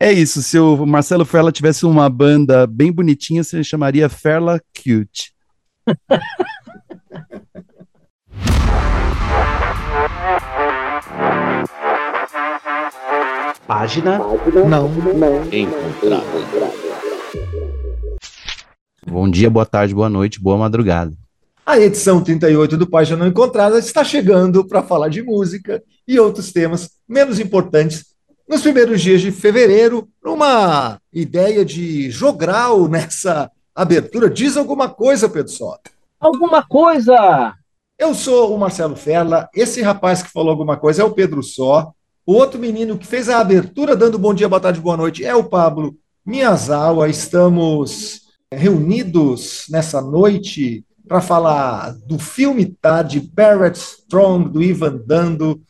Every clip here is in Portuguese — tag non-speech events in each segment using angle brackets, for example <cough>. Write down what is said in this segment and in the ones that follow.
É isso, se o Marcelo Ferla tivesse uma banda bem bonitinha, você chamaria Ferla Cute. <laughs> Página não encontrada. Bom dia, boa tarde, boa noite, boa madrugada. A edição 38 do Página Não Encontrada está chegando para falar de música e outros temas menos importantes nos primeiros dias de fevereiro, numa ideia de jogral <laughs> nessa abertura. Diz alguma coisa, Pedro Só. Alguma coisa! Eu sou o Marcelo Ferla, esse rapaz que falou alguma coisa é o Pedro Só, o outro menino que fez a abertura dando bom dia, boa tarde, boa noite é o Pablo Miyazawa. Estamos reunidos nessa noite para falar do filme tá, de Barrett Strong, do Ivan Dando,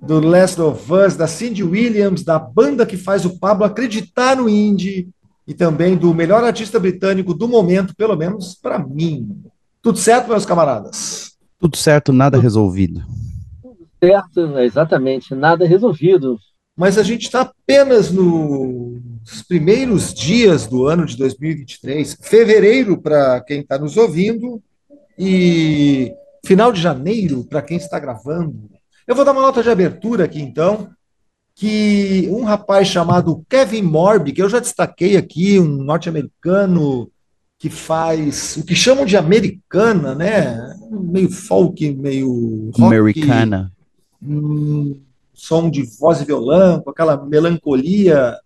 do Last of Us, da Cindy Williams, da banda que faz o Pablo acreditar no indie e também do melhor artista britânico do momento, pelo menos para mim. Tudo certo, meus camaradas? Tudo certo, nada resolvido. Tudo certo, exatamente, nada resolvido. Mas a gente está apenas nos primeiros dias do ano de 2023, fevereiro para quem está nos ouvindo, e final de janeiro para quem está gravando. Eu vou dar uma nota de abertura aqui, então, que um rapaz chamado Kevin Morby, que eu já destaquei aqui, um norte-americano que faz o que chamam de americana, né? Meio folk, meio rock, Americana. um som de voz e violão, com aquela melancolia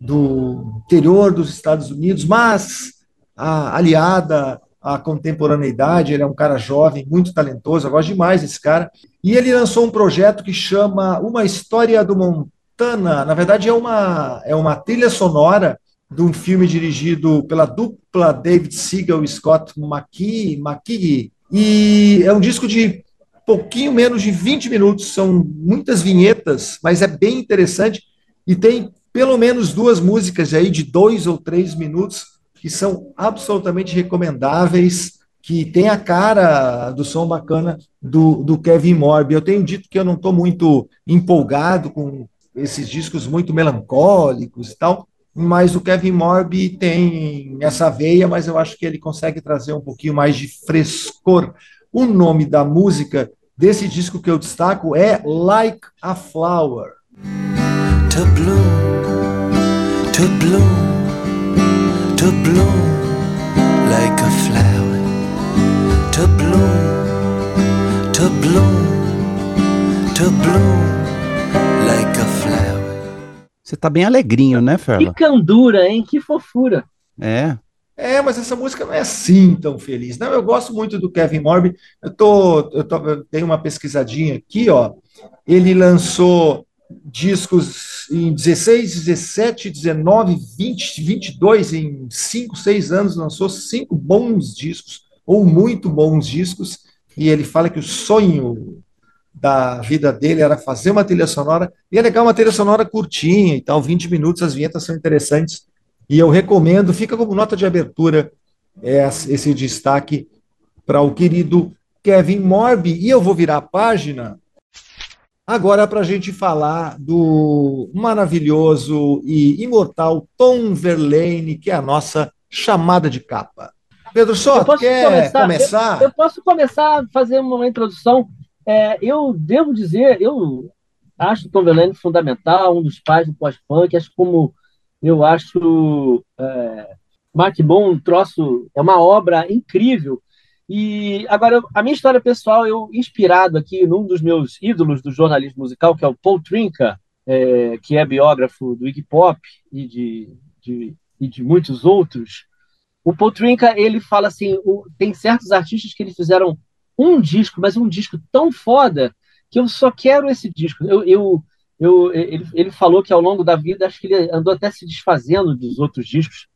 do interior dos Estados Unidos, mas a, aliada à contemporaneidade. Ele é um cara jovem, muito talentoso, eu gosto demais desse cara. E ele lançou um projeto que chama Uma História do Montana. Na verdade, é uma, é uma trilha sonora de um filme dirigido pela dupla David Seagal e Scott McKee, McKee. E é um disco de pouquinho menos de 20 minutos, são muitas vinhetas, mas é bem interessante e tem pelo menos duas músicas aí de dois ou três minutos que são absolutamente recomendáveis, que tem a cara do som bacana do, do Kevin Morby. Eu tenho dito que eu não estou muito empolgado com esses discos muito melancólicos e tal, mas o Kevin Morby tem essa veia, mas eu acho que ele consegue trazer um pouquinho mais de frescor. O nome da música desse disco que eu destaco é Like a Flower. To bloom, to bloom to bloom like a flower, to bloom, to bloom, to bloom like a flower. Você tá bem alegrinho, né, Ferla? Que candura, hein? Que fofura. É. É, mas essa música não é assim tão feliz. Não, eu gosto muito do Kevin Morby. Eu tô, eu tô, eu tenho uma pesquisadinha aqui, ó. Ele lançou discos em 16, 17, 19, 20, 22, em 5, 6 anos, lançou cinco bons discos, ou muito bons discos, e ele fala que o sonho da vida dele era fazer uma trilha sonora, e é legal uma trilha sonora curtinha e tal, 20 minutos, as vinhetas são interessantes, e eu recomendo, fica como nota de abertura esse destaque para o querido Kevin Morby, e eu vou virar a página Agora, para a gente falar do maravilhoso e imortal Tom Verlaine, que é a nossa chamada de capa. Pedro Só, quer começar? começar? Eu, eu, posso começar a fazer uma introdução. É, eu devo dizer, eu acho o Tom Verlaine fundamental, um dos pais do pós-punk, acho como eu acho é, Mark Bon um troço, é uma obra incrível e agora, a minha história pessoal, eu inspirado aqui num dos meus ídolos do jornalismo musical, que é o Paul Trinca, é, que é biógrafo do Iggy Pop e de, de, e de muitos outros. O Paul Trinca, ele fala assim, o, tem certos artistas que eles fizeram um disco, mas um disco tão foda que eu só quero esse disco. Eu, eu, eu, ele, ele falou que ao longo da vida, acho que ele andou até se desfazendo dos outros discos,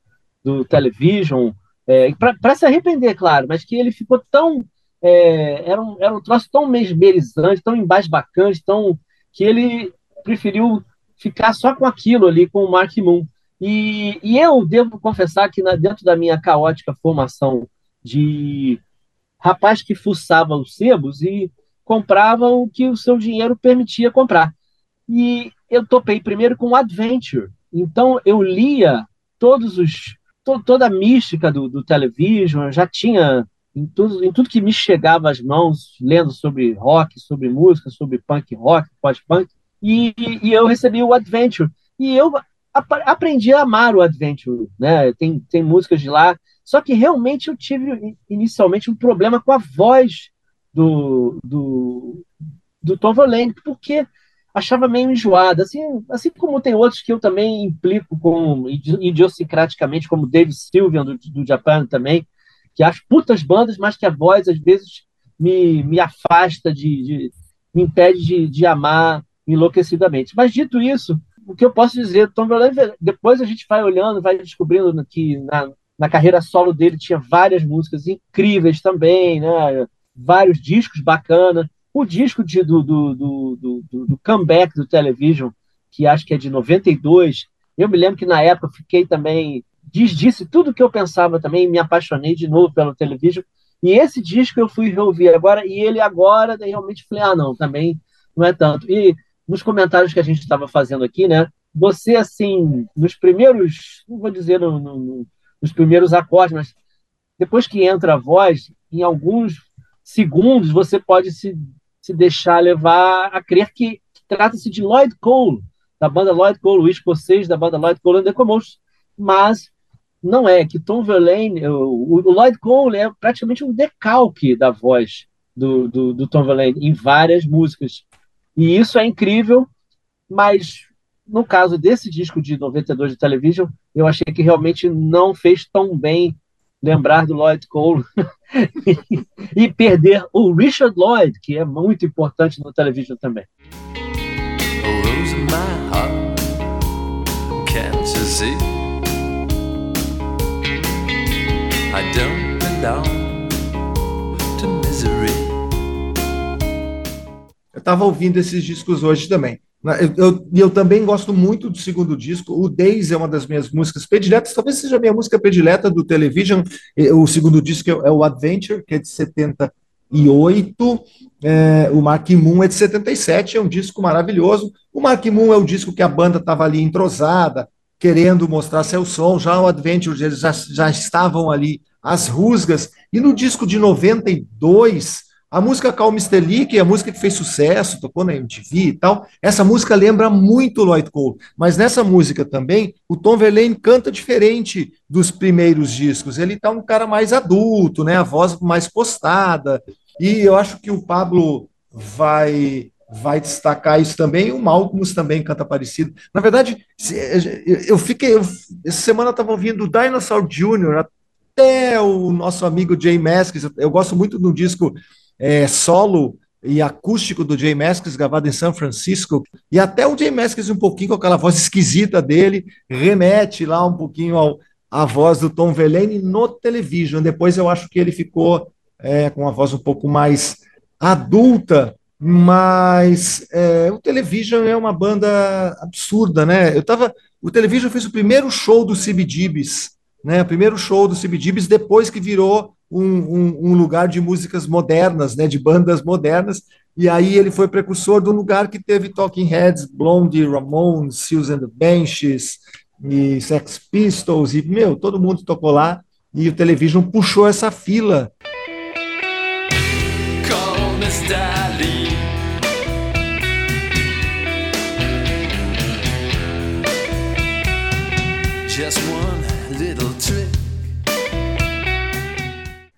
do Television, é, para se arrepender, claro, mas que ele ficou tão. É, era, um, era um troço tão mesmerizante, tão embasbacante, tão, que ele preferiu ficar só com aquilo ali, com o Mark Moon. E, e eu devo confessar que na, dentro da minha caótica formação de rapaz que fuçava os sebos e comprava o que o seu dinheiro permitia comprar. E eu topei primeiro com Adventure, Então eu lia todos os to, toda a mística do, do television, já tinha em tudo, em tudo que me chegava às mãos, lendo sobre rock, sobre música, sobre punk rock, pós-punk, e, e, eu recebi o Adventure. E eu ap aprendi a amar o Adventure, né? Tem, tem músicas de lá, só que realmente eu tive inicialmente um problema com a voz do, do, do Tom Verlaine, porque achava meio enjoada, assim, assim como tem outros que eu também implico com idiosincraticamente, como Dave Sylvian do, do Japan também, que acho putas bandas, mas que a voz às vezes me, me afasta de, de me impede de, de amar enlouquecidamente. Mas dito isso, o que eu posso dizer, Tom Verlaine, depois a gente vai olhando, vai descobrindo que na, na carreira solo dele tinha várias músicas incríveis também, né? vários discos bacanas. O disco de, do, do, do, do, comeback do Television, que acho que é de 92, eu me lembro que na época fiquei também, disse tudo o que eu pensava também, me apaixonei de novo pelo Television. E esse disco eu fui reouvir agora, e ele agora, daí realmente falei, ah, não, também não é tanto. E nos comentários que a gente estava fazendo aqui, né? Você, assim, nos primeiros, não vou dizer no, no, nos primeiros acordes, mas depois que entra a voz, em alguns segundos você pode se se deixar levar a crer que, trata-se de Lloyd Cole, da banda Lloyd Cole, o escocês da banda Lloyd Cole and the Commotion, mas não é, que Tom Verlaine, o, o Lloyd Cole é praticamente um decalque da voz do, do, do Tom Verlaine em várias músicas, e isso é incrível, mas no caso desse disco de 92 de Television, eu achei que realmente não fez tão bem lembrar do Lloyd Cole <laughs> e perder o Richard Lloyd, que é muito importante no televisão também. Eu estava ouvindo esses discos hoje também. Eu, eu, eu, também gosto muito do segundo disco. O Days é uma das minhas músicas prediletas, talvez seja a minha música predileta do Television. O segundo disco é o Adventure, que é de 78. É, o Mark Moon é de 77, é um disco maravilhoso. O Mark Moon é o disco que a banda estava ali entrosada, querendo mostrar seu som. Já o Adventure, eles já, já estavam ali as rusgas. E no disco de 92 a música Calm que é a música que fez sucesso, tocou na MTV e tal, essa música lembra muito Lloyd Cole, mas nessa música também, o Tom Verlaine canta diferente dos primeiros discos, ele tá um cara mais adulto, né, a voz mais postada, e eu acho que o Pablo vai vai destacar isso também, o Malcolm também canta parecido. Na verdade, eu fiquei, eu, essa semana eu estava ouvindo Dinosaur Jr., até o nosso amigo Jay Maskis, eu gosto muito do disco é, solo e acústico do Jay Maskis, gravado em São Francisco, e até o Jay Maskis um pouquinho com aquela voz esquisita dele, remete lá um pouquinho ao, à voz do Tom Verlaine no television. Depois eu acho que ele ficou é, com uma voz um pouco mais adulta, mas é, o Television é uma banda absurda, né? Eu tava, o Television fez o primeiro show do CBGBs, né? O primeiro show do CBGBs depois que virou um, um, um, lugar de músicas modernas, né, de bandas modernas, e aí ele foi precursor um lugar que teve Talking Heads, Blondie, Ramones, and the Benches, e Sex Pistols, e, meu, todo mundo tocou lá, e o Television puxou essa fila. Just one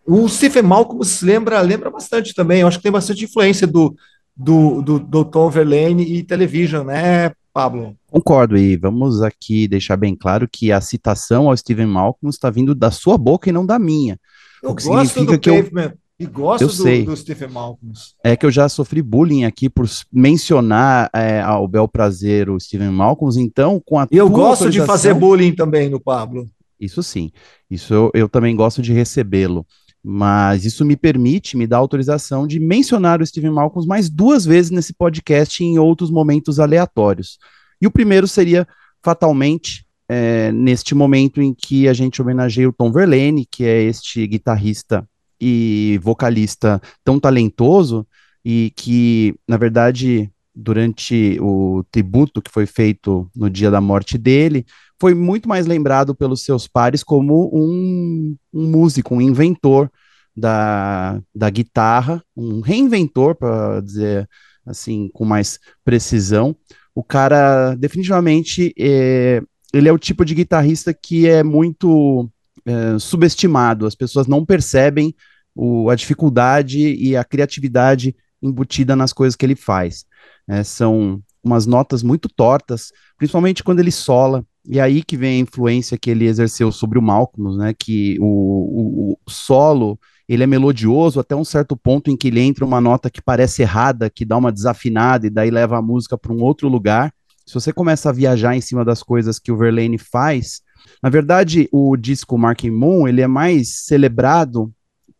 o Stephen Malcolm lembra, lembra bastante também, eu acho que tem bastante influência do, do, do, do Tom Verlaine e Television, né, Pablo? Concordo, e vamos aqui deixar bem claro que a citação ao Stephen Malcolm está vindo da sua boca e não da minha. Eu o que significa que Pavement. eu e gosto eu do, sei. do Stephen Malcolm. É que eu já sofri bullying aqui por mencionar é, ao bel prazer o Stephen Malcolm, então com a E eu gosto de fazer bullying também no Pablo. Isso sim, isso eu, eu também gosto de recebê-lo mas isso me permite, me dá autorização de mencionar o Stephen Malcolm mais duas vezes nesse podcast em outros momentos aleatórios. E o primeiro seria, fatalmente, é, neste momento em que a gente homenageia o Tom Verlaine, que é este guitarrista e vocalista tão talentoso e que, na verdade, durante o tributo que foi feito no dia da morte dele, foi muito mais lembrado pelos seus pares como um, um músico, um inventor da, da guitarra, um reinventor, para dizer assim, com mais precisão. O cara, definitivamente, é, ele é o tipo de guitarrista que é muito é, subestimado, as pessoas não percebem o, a dificuldade e a criatividade embutida nas coisas que ele faz. É, são umas notas muito tortas, principalmente quando ele sola, e aí que vem a influência que ele exerceu sobre o Malcolm, né, que o, o, o solo, ele é melodioso até um certo ponto em que ele entra uma nota que parece errada, que dá uma desafinada e daí leva a música para um outro lugar. Se você começa a viajar em cima das coisas que o Verlaine faz, na verdade, o disco Marking Moon, ele é mais celebrado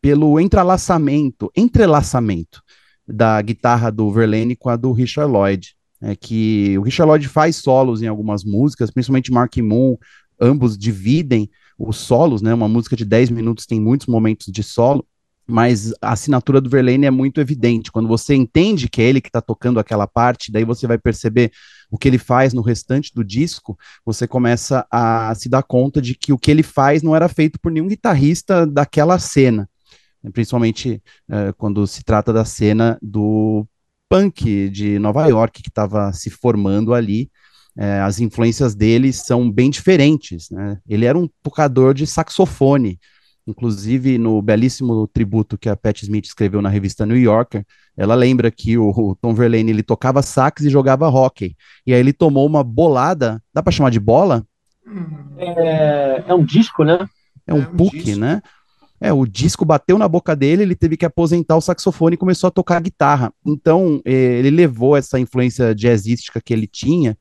pelo entrelaçamento, entrelaçamento da guitarra do Verlaine com a do Richard Lloyd. É que o Richard Lloyd faz solos em algumas músicas, principalmente Mark Moon, ambos dividem os solos, né? Uma música de 10 minutos tem muitos momentos de solo, mas a assinatura do Verlaine é muito evidente. Quando você entende que é ele que está tocando aquela parte, daí você vai perceber o que ele faz no restante do disco, você começa a se dar conta de que o que ele faz não era feito por nenhum guitarrista daquela cena principalmente uh, quando se trata da cena do punk de Nova York que estava se formando ali. Uh, as influências dele são bem diferentes. Né? Ele era um tocador de saxofone, inclusive no belíssimo tributo que a Pat Smith escreveu na revista New Yorker, ela lembra que o, o Tom Verlaine ele tocava sax e jogava hockey. E aí ele tomou uma bolada, dá para chamar de bola? É, é um disco, né? É um, é um puck, né? É, o disco bateu na boca dele, ele teve que aposentar o saxofone e começou a tocar guitarra. Então, eh, ele levou essa influência jazzística que ele tinha,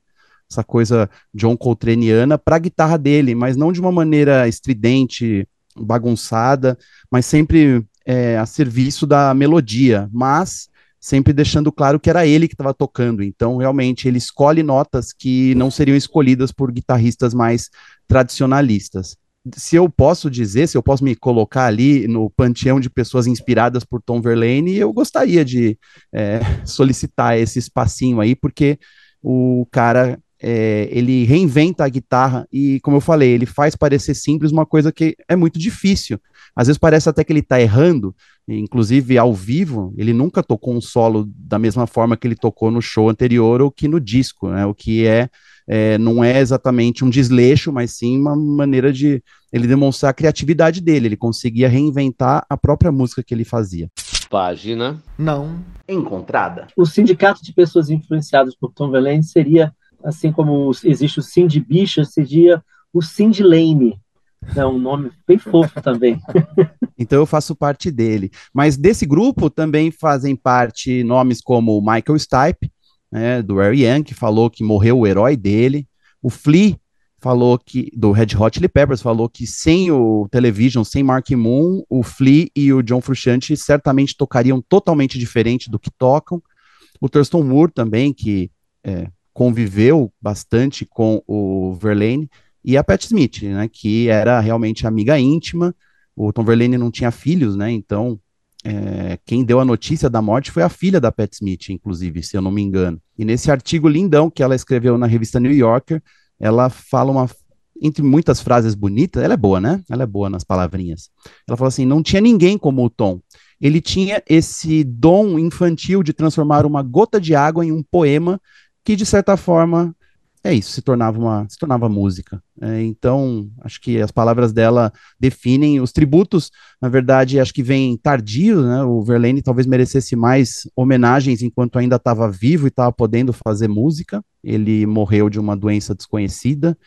essa coisa John Coltraneana, para a guitarra dele, mas não de uma maneira estridente, bagunçada, mas sempre é, a serviço da melodia, mas sempre deixando claro que era ele que estava tocando. Então, realmente, ele escolhe notas que não seriam escolhidas por guitarristas mais tradicionalistas se eu posso dizer, se eu posso me colocar ali no panteão de pessoas inspiradas por Tom Verlaine, eu gostaria de é, <laughs> solicitar esse espacinho aí, porque o cara é, ele reinventa a guitarra e, como eu falei, ele faz parecer simples uma coisa que é muito difícil. Às vezes parece até que ele está errando, inclusive ao vivo, ele nunca tocou um solo da mesma forma que ele tocou no show anterior ou que no disco, né? O que é é, não é exatamente um desleixo, mas sim uma maneira de ele demonstrar a criatividade dele. Ele conseguia reinventar a própria música que ele fazia. Página não encontrada. O sindicato de pessoas influenciadas por Tom Verlaine seria, assim como existe o Cindy Bicha, seria o Cindy Lane. É um nome bem fofo também. <laughs> então eu faço parte dele. Mas desse grupo também fazem parte nomes como Michael Stipe, né, do Harry Young, que falou que morreu o herói dele. O Flea falou que, do Red Hot Chili Peppers, falou que sem o Television, sem Mark Moon, o Flea e o John Frusciante certamente tocariam totalmente diferente do que tocam. O Thurston Moore também, que é, conviveu bastante com o Verlaine, e a Pat Smith, né, que era realmente amiga íntima. O Tom Verlaine não tinha filhos, né, então é, quem deu a notícia da morte foi a filha da Pat Smith, inclusive, se eu não me engano. E nesse artigo lindão que ela escreveu na revista New Yorker, ela fala uma. Entre muitas frases bonitas, ela é boa, né? Ela é boa nas palavrinhas. Ela fala assim: não tinha ninguém como o Tom. Ele tinha esse dom infantil de transformar uma gota de água em um poema que, de certa forma, é isso, se tornava uma, se tornava música. É, então, acho que as palavras dela definem os tributos, na verdade, acho que vem tardio, né? O Verlaine talvez merecesse mais homenagens enquanto ainda estava vivo e estava podendo fazer música. Ele morreu de uma doença desconhecida,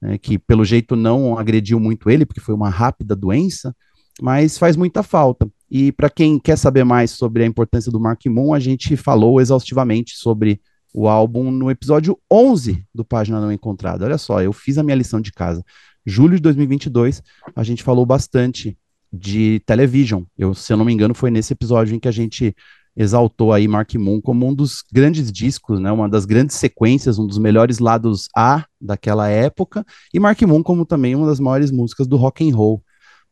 né, que pelo jeito não agrediu muito ele, porque foi uma rápida doença, mas faz muita falta. E para quem quer saber mais sobre a importância do Mark Moon, a gente falou exaustivamente sobre o álbum no episódio 11 do Página Não Encontrada. Olha só, eu fiz a minha lição de casa. Julho de 2022, a gente falou bastante de Television. Eu, se eu não me engano, foi nesse episódio em que a gente exaltou aí Mark Moon como um dos grandes discos, né, uma das grandes sequências, um dos melhores lados A daquela época, e Mark Moon como também uma das maiores músicas do rock and roll.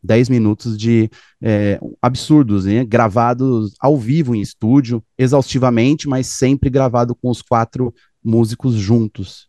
10 minutos de é, absurdos, né? gravados ao vivo em estúdio, exaustivamente, mas sempre gravado com os quatro músicos juntos.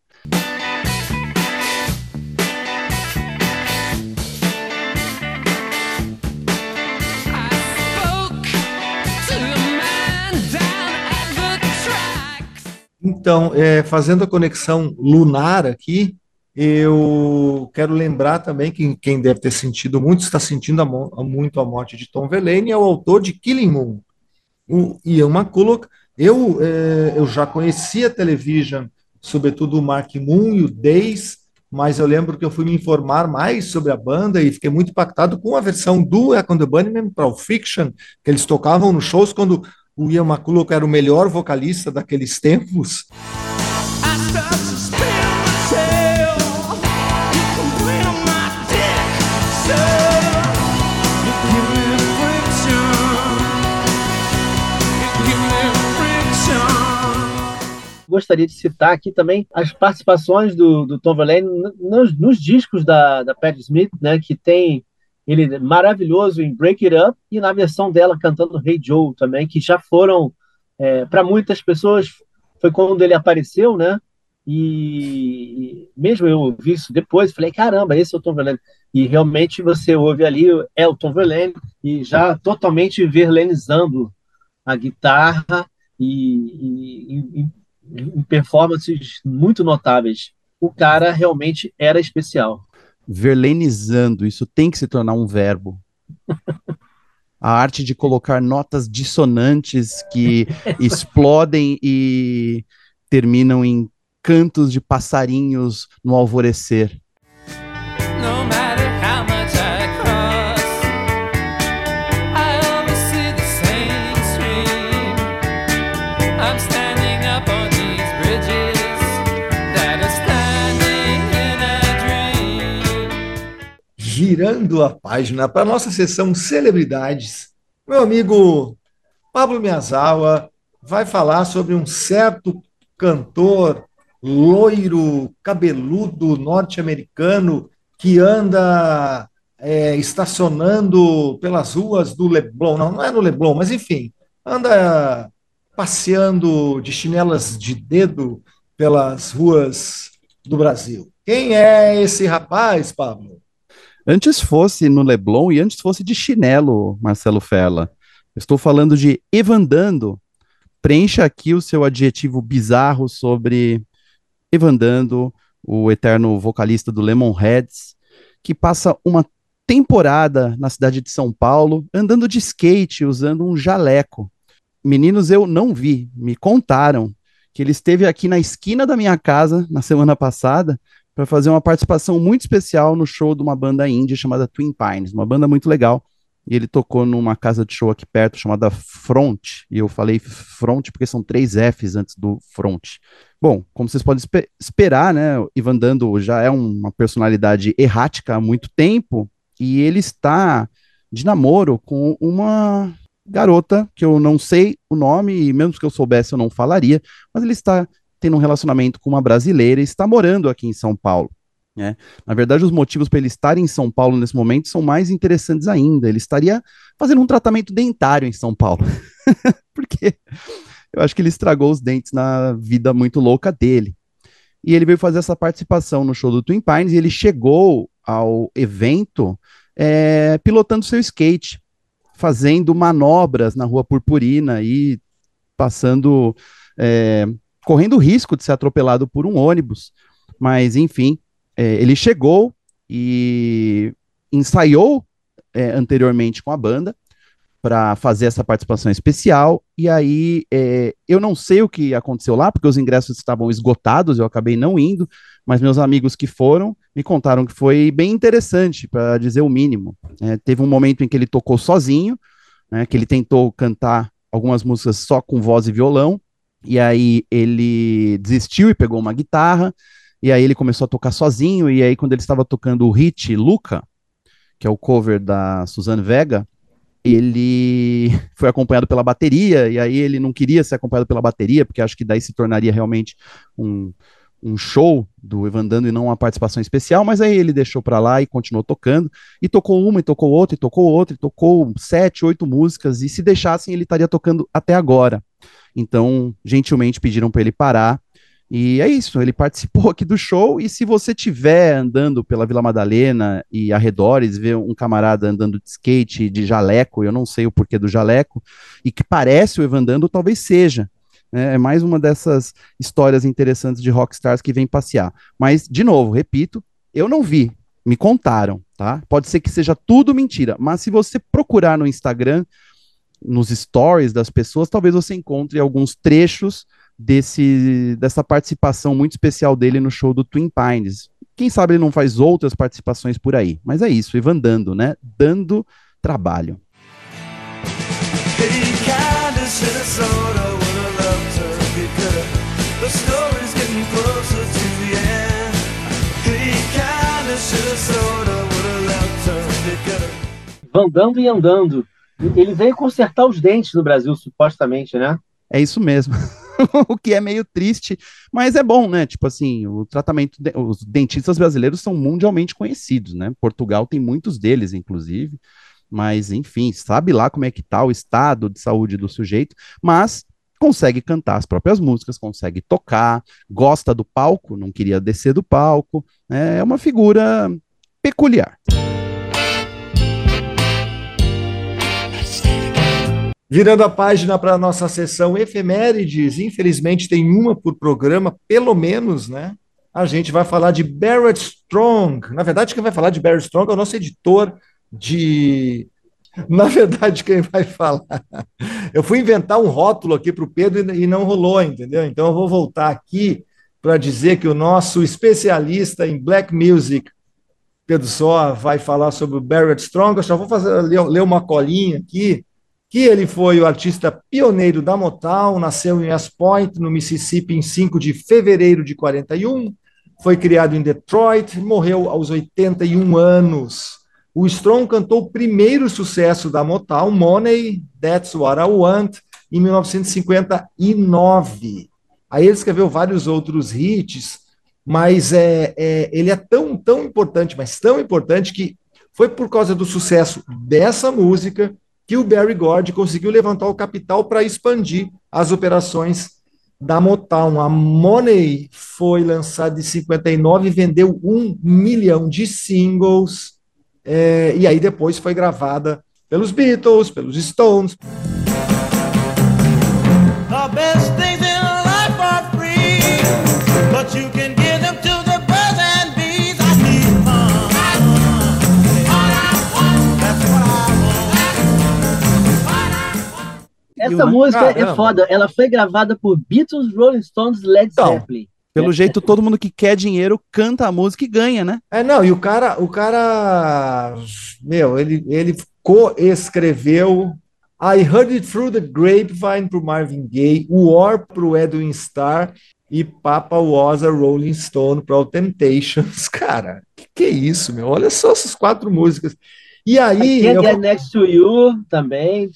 Então, é, fazendo a conexão lunar aqui, eu quero lembrar também que quem deve ter sentido muito, está sentindo a muito a morte de Tom Verlaine, é o autor de Killing Moon, o Ian McCulloch. Eu, é, eu já conhecia a Television, sobretudo o Mark Moon e o Days, mas eu lembro que eu fui me informar mais sobre a banda e fiquei muito impactado com a versão do Echo the Bunnymen para o Fiction, que eles tocavam nos shows quando o Ian McCulloch era o melhor vocalista daqueles tempos. Gostaria de citar aqui também as participações do, do Tom Verlaine nos, nos discos da, da Pat Smith, né, que tem ele maravilhoso em Break It Up e na versão dela cantando Hey Joe também, que já foram é, para muitas pessoas foi quando ele apareceu, né? E, mesmo eu ouvi isso depois, falei, caramba, esse é o Tom Verlaine. E realmente você ouve ali, é o Tom Verlaine, e já totalmente verlenizando a guitarra e, e, e performances muito notáveis. O cara realmente era especial verlenizando, isso tem que se tornar um verbo. A arte de colocar notas dissonantes que <laughs> explodem e terminam em cantos de passarinhos no alvorecer. Virando a página para a nossa sessão Celebridades. Meu amigo Pablo Miyazawa vai falar sobre um certo cantor loiro, cabeludo, norte-americano que anda é, estacionando pelas ruas do Leblon. Não, não é no Leblon, mas enfim, anda passeando de chinelas de dedo pelas ruas do Brasil. Quem é esse rapaz, Pablo? Antes fosse no Leblon e antes fosse de chinelo, Marcelo Fella. Estou falando de Evandando. Preencha aqui o seu adjetivo bizarro sobre Evandando, o eterno vocalista do Lemonheads, que passa uma temporada na cidade de São Paulo andando de skate, usando um jaleco. Meninos, eu não vi, me contaram que ele esteve aqui na esquina da minha casa na semana passada para fazer uma participação muito especial no show de uma banda indie chamada Twin Pines, uma banda muito legal. E ele tocou numa casa de show aqui perto chamada Front, e eu falei Front porque são três Fs antes do Front. Bom, como vocês podem esper esperar, né, Ivan Dando já é uma personalidade errática há muito tempo, e ele está de namoro com uma garota que eu não sei o nome, e mesmo que eu soubesse eu não falaria, mas ele está tendo um relacionamento com uma brasileira e está morando aqui em São Paulo. Né? Na verdade, os motivos para ele estar em São Paulo nesse momento são mais interessantes ainda. Ele estaria fazendo um tratamento dentário em São Paulo. <laughs> Porque eu acho que ele estragou os dentes na vida muito louca dele. E ele veio fazer essa participação no show do Twin Pines e ele chegou ao evento é, pilotando seu skate, fazendo manobras na Rua Purpurina e passando é, correndo risco de ser atropelado por um ônibus. Mas, enfim, é, ele chegou e ensaiou é, anteriormente com a banda para fazer essa participação especial. E aí é, eu não sei o que aconteceu lá, porque os ingressos estavam esgotados, eu acabei não indo, mas meus amigos que foram me contaram que foi bem interessante, para dizer o mínimo. É, teve um momento em que ele tocou sozinho, né, que ele tentou cantar algumas músicas só com voz e violão, e aí ele desistiu e pegou uma guitarra, e aí ele começou a tocar sozinho, e aí quando ele estava tocando o hit Luca, que é o cover da Suzanne Vega, ele <laughs> foi acompanhado pela bateria, e aí ele não queria ser acompanhado pela bateria, porque acho que daí se tornaria realmente um, um show do Evandando e não uma participação especial, mas aí ele deixou para lá e continuou tocando, e tocou uma, e tocou outra, e tocou outra, e tocou sete, oito músicas, e se deixassem ele estaria tocando até agora. Então, gentilmente pediram para ele parar, e é isso, ele <laughs> participou aqui do show, e se você tiver andando pela Vila Madalena e arredores, ver um camarada andando de skate, de jaleco, eu não sei o porquê do jaleco, e que parece o Evandando, talvez seja, né? É mais uma dessas histórias interessantes de rockstars que vem passear. Mas, de novo, repito, eu não vi, me contaram, tá? Pode ser que seja tudo mentira, mas se você procurar no Instagram, nos stories das pessoas, talvez você encontre alguns trechos desse, dessa participação muito especial dele no show do Twin Pines. Quem sabe ele não faz outras participações por aí. Mas é isso, Ivan dando, né? Dando trabalho. Andando e andando. Ele veio consertar os dentes no Brasil, supostamente, né? É isso mesmo. <laughs> o que é meio triste, mas é bom, né? Tipo assim, o tratamento, de, os dentistas brasileiros são mundialmente conhecidos, né? Portugal tem muitos deles, inclusive, mas enfim, sabe lá como é que tá o estado de saúde do sujeito, mas consegue cantar as próprias músicas, consegue tocar, gosta do palco, não queria descer do palco, né? é uma figura peculiar. Virando a página para a nossa sessão efemérides, infelizmente tem uma por programa, pelo menos, né? A gente vai falar de Barrett Strong. Na verdade, quem vai falar de Barrett Strong é o nosso editor de. Na verdade, quem vai falar. Eu fui inventar um rótulo aqui para o Pedro e não rolou, entendeu? Então eu vou voltar aqui para dizer que o nosso especialista em black music, Pedro Só, vai falar sobre o Barrett Strong. Eu só vou fazer, ler uma colinha aqui que ele foi o artista pioneiro da Motown, nasceu em West Point, no Mississippi, em 5 de fevereiro de 41, foi criado em Detroit, morreu aos 81 anos. O Strong cantou o primeiro sucesso da Motown, Money, That's What I Want, em 1959. Aí ele escreveu vários outros hits, mas é, é, ele é tão, tão importante, mas tão importante que foi por causa do sucesso dessa música que o Barry Gordy conseguiu levantar o capital para expandir as operações da Motown. A Money foi lançada em 59 e vendeu um milhão de singles, é, e aí depois foi gravada pelos Beatles, pelos Stones. The best Essa música é Caramba. é foda. Ela foi gravada por Beatles, Rolling Stones, Led então, Zeppelin. Pelo é. jeito, todo mundo que quer dinheiro canta a música e ganha, né? É, não, e o cara, o cara, meu, ele, ele co-escreveu I Heard It Through the Grapevine pro Marvin Gaye, War pro Edwin Starr e Papa Was a Rolling Stone pro Temptations. <laughs> Cara, que que é isso, meu? Olha só essas quatro músicas. E aí... I Can't Get Next to You também.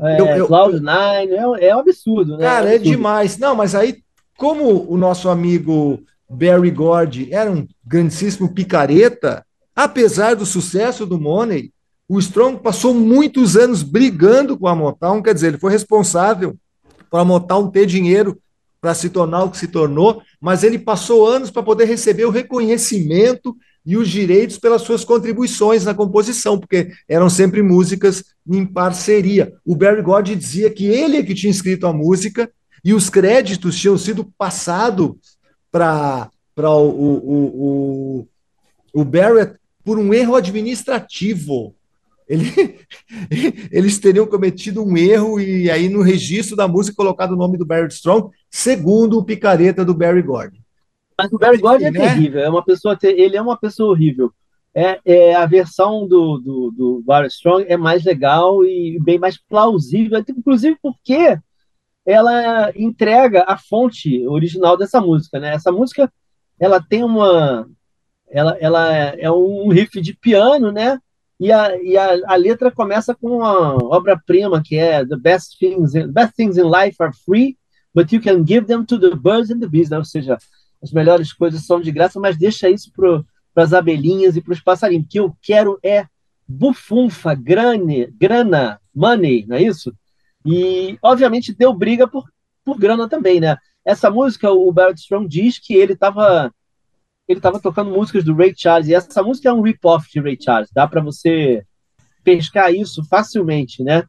É, eu, eu, Cloud9, é, é um absurdo, né? Cara, é, absurdo. é demais. Não, mas aí, como o nosso amigo Barry Gordy era um grandíssimo picareta, apesar do sucesso do Money, o Strong passou muitos anos brigando com a Motown, quer dizer, ele foi responsável para a Motown ter dinheiro para se tornar o que se tornou, mas ele passou anos para poder receber o reconhecimento e os direitos pelas suas contribuições na composição, porque eram sempre músicas em parceria. O Barry Gordy dizia que ele é que tinha escrito a música e os créditos tinham sido passados para o, o, o, o Barrett por um erro administrativo. Ele, <laughs> eles teriam cometido um erro e aí no registro da música colocado o nome do Barrett Strong, segundo o picareta do Barry Gordy. Mas o Barry Gordy é né? terrível, é uma pessoa, ele é uma pessoa horrível. É, é a versão do, do, do Barry Strong é mais legal e bem mais plausível, inclusive porque ela entrega a fonte original dessa música, né? Essa música, ela tem uma, ela, ela é um riff de piano, né? E a, e a, a letra começa com uma obra-prima que é the best things, in, best things in life are free, but you can give them to the birds and the bees, né? Ou seja, as melhores coisas são de graça, mas deixa isso para as abelhinhas e para os passarinhos. O que eu quero é bufunfa, grane, grana, money, não é isso? E, obviamente, deu briga por, por grana também, né? Essa música, o Barrett Strong diz que ele estava ele tava tocando músicas do Ray Charles, e essa música é um rip-off de Ray Charles, dá para você pescar isso facilmente, né?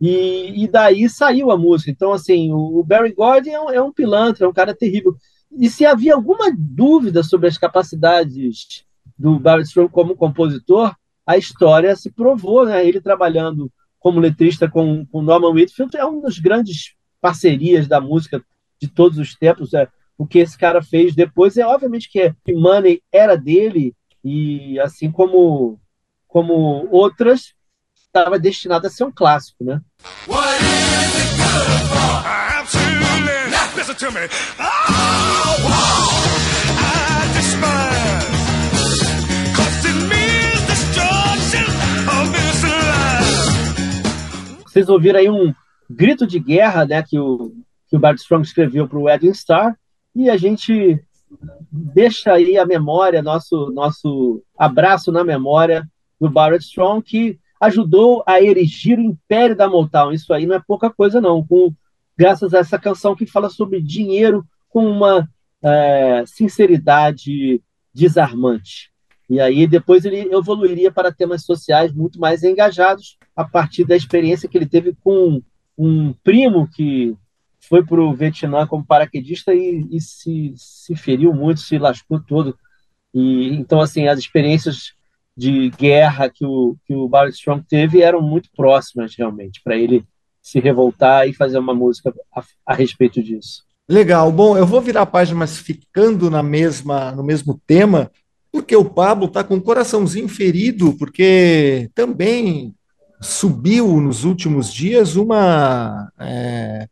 E, e, daí saiu a música. Então, assim, o, Barry Gordy é um, é um, pilantra, é um cara terrível. E se havia alguma dúvida sobre as capacidades do Barry Strong como compositor, a história se provou, né? Ele trabalhando como letrista com, com Norman Whitfield é um dos grandes parcerias da música de todos os tempos. É, o que esse cara fez depois é obviamente que Money era dele e assim como como outras estava destinado a ser um clássico, né? Vocês ouviram aí um grito de guerra, né, que o que o Bart Strong escreveu para o Edwin Starr, e a gente deixa aí a memória, nosso nosso abraço na memória do Barrett Strong, que ajudou a erigir o império da Motown. Isso aí não é pouca coisa, não. Com, graças a essa canção que fala sobre dinheiro com uma é, sinceridade desarmante. E aí depois ele evoluiria para temas sociais muito mais engajados a partir da experiência que ele teve com um primo que foi para o Vietnã como paraquedista e, e, se, se feriu muito, se lascou todo. E então assim as experiências de guerra que o, que o Barry Strong teve eram muito próximas, realmente, para ele se revoltar e fazer uma música a, a, respeito disso. Legal. Bom, eu vou virar a página, mas ficando na mesma, no mesmo tema, porque o Pablo está com o coraçãozinho ferido, porque também subiu nos últimos dias uma é,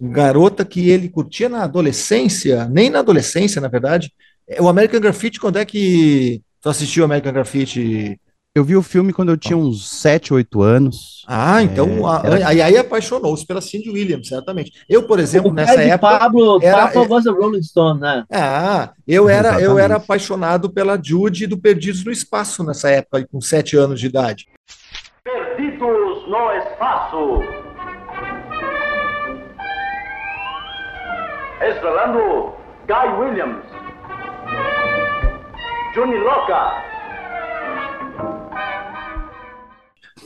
garota que ele curtia na adolescência, nem na adolescência, na verdade. O American Graffiti, quando é que Tu assistiu American Graffiti? Eu vi o filme quando eu tinha uns 7, 8 anos. Ah, então é, era... aí, aí apaixonou-se pela Cindy Williams, certamente. Eu, por exemplo, o nessa época. Pablo, era, Pablo was a Rolling Stone, né? Ah, eu era, eu era apaixonado pela Judy do Perdidos no Espaço nessa época, com 7 anos de idade. Perdidos no Espaço. Estrelando Guy Williams. Johnny Loca.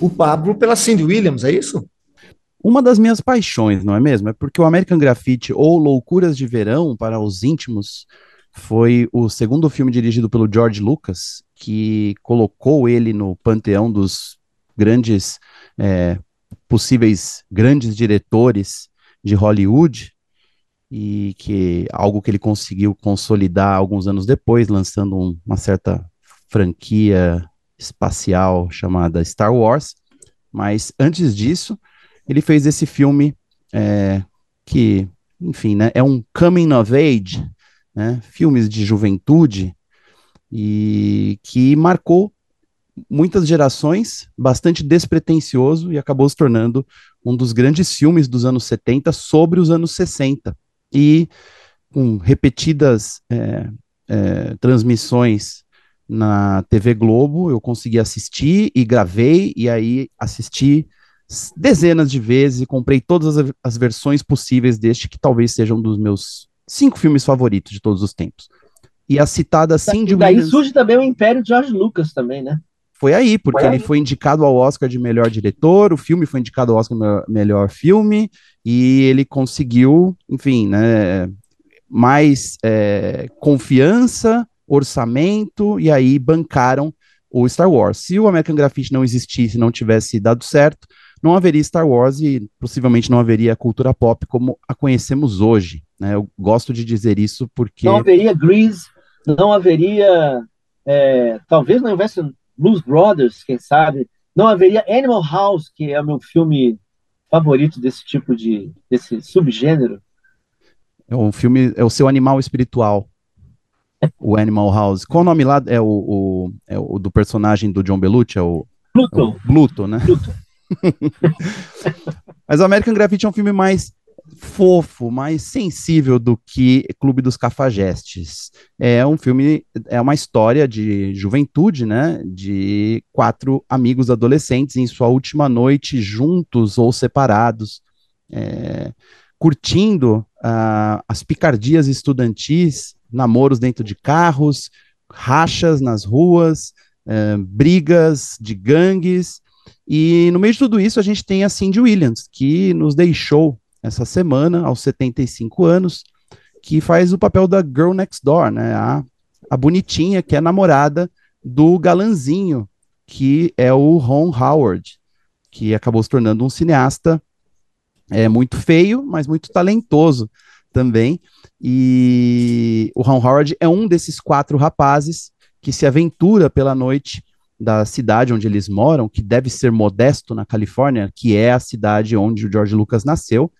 O Pablo pela Cindy Williams, é isso? Uma das minhas paixões, não é mesmo? É porque o American Graffiti ou Loucuras de Verão para os íntimos foi o segundo filme dirigido pelo George Lucas, que colocou ele no panteão dos grandes, é, possíveis grandes diretores de Hollywood e que algo que ele conseguiu consolidar alguns anos depois, lançando um, uma certa franquia espacial chamada Star Wars. Mas antes disso, ele fez esse filme é, que, enfim, né, é um coming of age, né, filmes de juventude e que marcou muitas gerações, bastante despretensioso e acabou se tornando um dos grandes filmes dos anos 70 sobre os anos 60 e com repetidas é, é, transmissões na TV Globo, eu consegui assistir e gravei, e aí assisti dezenas de vezes e comprei todas as, as versões possíveis deste, que talvez seja um dos meus cinco filmes favoritos de todos os tempos. E a citada Cindy Williams... Daí surge também o Império de George Lucas também, né? Foi aí, porque foi aí. ele foi indicado ao Oscar de melhor diretor, o filme foi indicado ao Oscar de melhor filme, e ele conseguiu, enfim, né, mais é, confiança, orçamento, e aí bancaram o Star Wars. Se o American Graffiti não existisse, não tivesse dado certo, não haveria Star Wars e possivelmente não haveria a cultura pop como a conhecemos hoje. Né? Eu gosto de dizer isso porque. Não haveria Grease, não haveria. É, talvez não houvesse Blues Brothers, quem sabe. Não haveria Animal House, que é o meu filme favorito desse tipo de desse subgênero. É um filme, é o seu animal espiritual. O Animal House. Qual o nome lá? É o, o, é o do personagem do John Belushi? É o Pluto. É o Pluto, né? Pluto. <laughs> Mas o American Graffiti é um filme mais fofo, mais sensível do que Clube dos Cafajestes. É um filme, é uma história de juventude, né? De quatro amigos adolescentes em sua última noite juntos ou separados, é, curtindo uh, as picardias estudantis, namoros dentro de carros, rachas nas ruas, uh, brigas de gangues. E no meio de tudo isso, a gente tem a Cindy Williams, que nos deixou essa semana, aos 75 anos, que faz o papel da Girl Next Door, né? A, a bonitinha que é namorada do galanzinho, que é o Ron Howard, que acabou se tornando um cineasta é, muito feio, mas muito talentoso também. E o Ron Howard é um desses quatro rapazes que se aventura pela noite da cidade onde eles moram, que deve ser Modesto, na Califórnia, que é a cidade onde o George Lucas nasceu.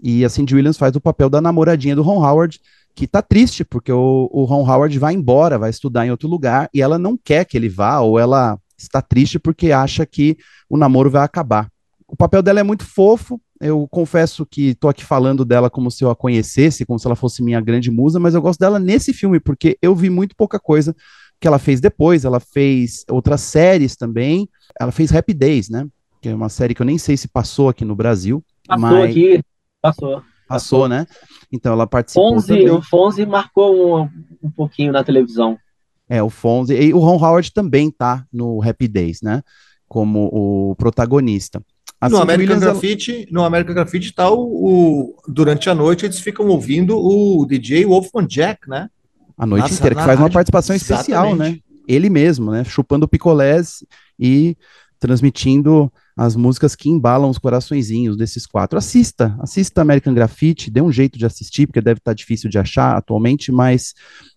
E a Cindy Williams faz o papel da namoradinha do Ron Howard, que tá triste, porque o, o Ron Howard vai embora, vai estudar em outro lugar, e ela não quer que ele vá, ou ela está triste porque acha que o namoro vai acabar. O papel dela é muito fofo, eu confesso que tô aqui falando dela como se eu a conhecesse, como se ela fosse minha grande musa, mas eu gosto dela nesse filme, porque eu vi muito pouca coisa que ela fez depois, ela fez outras séries também, ela fez Happy Days, né, que é uma série que eu nem sei se passou aqui no Brasil. Passou mas... aqui, Passou. Passou, né? Então ela participou. Fonzi, também. O Fonzi marcou um, um pouquinho na televisão. É, o Fonzi. E o Ron Howard também tá no Happy Days, né? Como o protagonista. Assim, no American Graffiti, ela... no American Graffiti tá o, o, durante a noite eles ficam ouvindo o DJ Wolfman Jack, né? A noite Nossa, inteira, que faz uma participação especial, Exatamente. né? Ele mesmo, né? Chupando picolés e transmitindo as músicas que embalam os coraçõezinhos desses quatro. Assista, assista American Graffiti, dê um jeito de assistir, porque deve estar difícil de achar atualmente, mas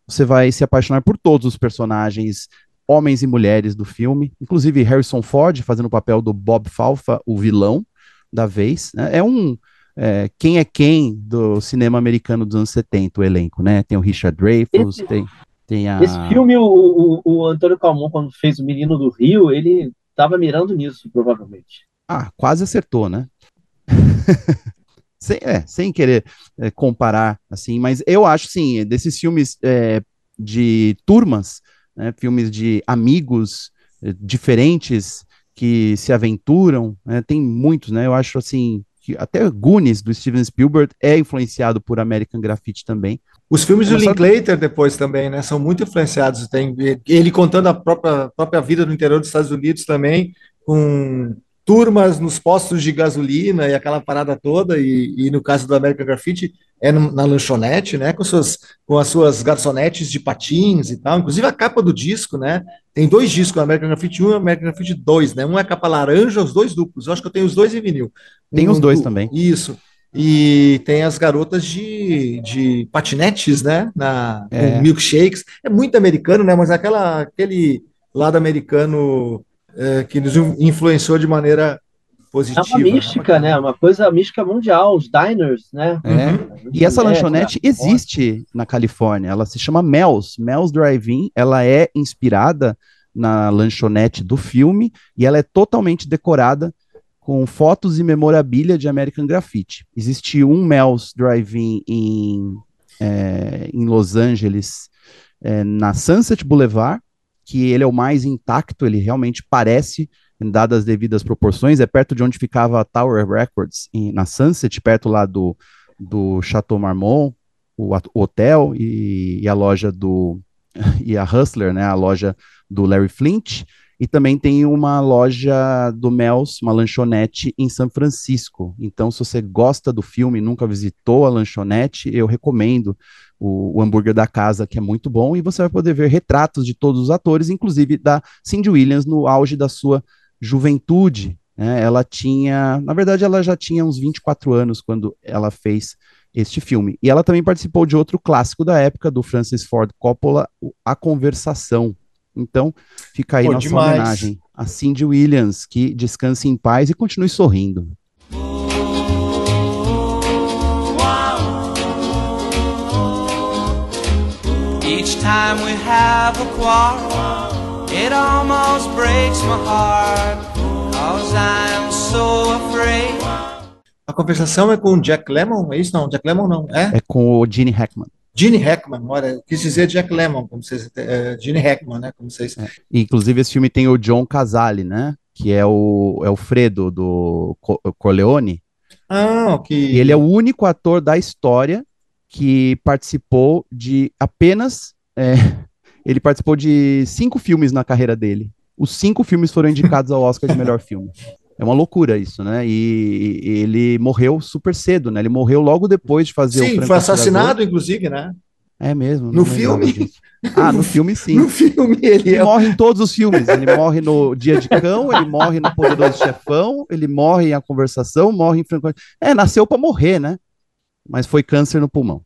você vai se apaixonar por todos os personagens, homens e mulheres do filme, inclusive Harrison Ford fazendo o papel do Bob Falfa, o vilão da vez. Né? É um é, quem é quem do cinema americano dos anos 70, o elenco, né? Tem o Richard Dreyfuss, esse, tem, tem a... Esse filme, o, o, o Antônio Calmon, quando fez O Menino do Rio, ele estava mirando nisso, provavelmente. Ah, quase acertou, né? <laughs> sem, é, sem querer é, comparar, assim, mas eu acho, sim, desses filmes é, de turmas, né, filmes de amigos é, diferentes que se aventuram, né, tem muitos, né? Eu acho, assim, que até Goonies, do Steven Spielberg, é influenciado por American Graffiti também. Os filmes do Linklater depois também, né, são muito influenciados. Tem ele contando a própria, própria vida no interior dos Estados Unidos também, com turmas nos postos de gasolina e aquela parada toda, e, e no caso do American Graffiti, é na lanchonete, né, com, suas, com as suas garçonetes de patins e tal, inclusive a capa do disco, né, tem dois discos, American Graffiti 1 e American Graffiti 2, né, um é capa laranja, os dois duplos, eu acho que eu tenho os dois em vinil. Tem um, os dois também. Isso, e tem as garotas de, de patinetes, né, na, é. milkshakes, é muito americano, né, mas aquela, aquele lado americano é, que nos influenciou de maneira positiva. É uma mística, né? Uma coisa mística mundial, os diners, né? É. Uhum. E essa lanchonete é, existe na Califórnia. Ela se chama Mel's, Mel's Drive-In. Ela é inspirada na lanchonete do filme e ela é totalmente decorada com fotos e memorabilia de American Graffiti. Existe um Mel's Drive-In em, é, em Los Angeles, é, na Sunset Boulevard, que ele é o mais intacto, ele realmente parece, dadas as devidas proporções, é perto de onde ficava a Tower Records, em, na Sunset, perto lá do, do Chateau Marmont, o, o hotel e, e, a loja do <laughs> e a Hustler, né, a loja do Larry Flint, e também tem uma loja do Mel's, uma lanchonete em São Francisco. Então, se você gosta do filme, nunca visitou a lanchonete, eu recomendo o, o, hambúrguer da casa, que é muito bom, e você vai poder ver retratos de todos os atores, inclusive da Cindy Williams no auge da sua juventude. Né? Ela tinha, na verdade, ela já tinha uns 24 anos quando ela fez este filme. E ela também participou de outro clássico da época, do Francis Ford Coppola, A Conversação. Então, fica aí Pô, nossa demais. homenagem a Cindy Williams, que descanse em paz e continue sorrindo. Time we have a quarrel, it almost breaks my heart, cause I'm so afraid. A conversação é com o Jack Lemmon, é isso? Não, Jack Lemmon não, é? É com o Gene Hackman. Gene Hackman, olha, eu quis dizer Jack Lemmon, como vocês, é, Gene Hackman, né, como vocês... É. Inclusive, esse filme tem o John Casale, né, que é o, é o Fredo do Corleone. Ah, ok. E ele é o único ator da história que participou de apenas... É, ele participou de cinco filmes na carreira dele. Os cinco filmes foram indicados ao Oscar de melhor <laughs> filme. É uma loucura isso, né? E, e, ele morreu super cedo, né? Ele morreu logo depois de fazer sim, o Sim, foi assassinado, inclusive, né? É mesmo. No filme? Ah, no filme sim. No filme ele, ele é... morre em todos os filmes. Ele morre no Dia de Cão, ele morre no Poderoso Chefão, ele morre em A Conversação, morre em Franco. É, nasceu para morrer, né? Mas foi câncer no pulmão.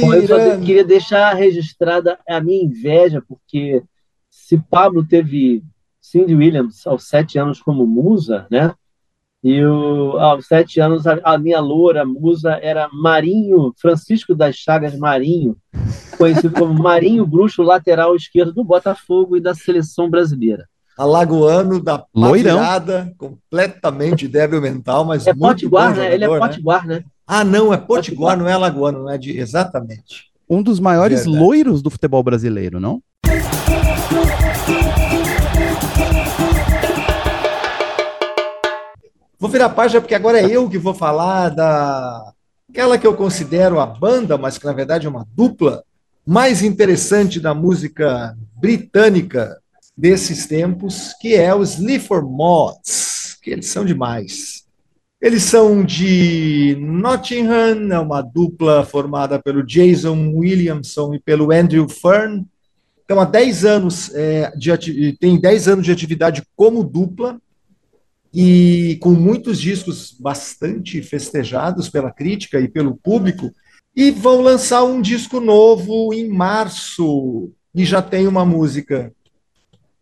Bom, eu só queria deixar registrada a minha inveja, porque se Pablo teve Cindy Williams aos sete anos como musa, né? E o, aos sete anos a, a, minha loura musa era Marinho, Francisco das Chagas Marinho, conhecido como Marinho Bruxo, lateral esquerdo do Botafogo e da seleção brasileira. Alagoano da patirada, completamente débil mental, mas é muito Potiguar, né? Ele é né? Potiguar, né? Ah, não, é Potiguar, não é Alagoano, não é de exatamente. Um dos maiores Verdade. loiros do futebol brasileiro, não? Vou virar a página porque agora é eu que vou falar da aquela que eu considero a banda, mas que na verdade é uma dupla mais interessante da música britânica desses tempos, que é os Sleaford Mods, que eles são demais. Eles são de Nottingham, é uma dupla formada pelo Jason Williamson e pelo Andrew Fern. Então, há 10 anos, é, de, tem 10 anos de atividade como dupla, e com muitos discos bastante festejados pela crítica e pelo público, e vão lançar um disco novo em março, e já tem uma música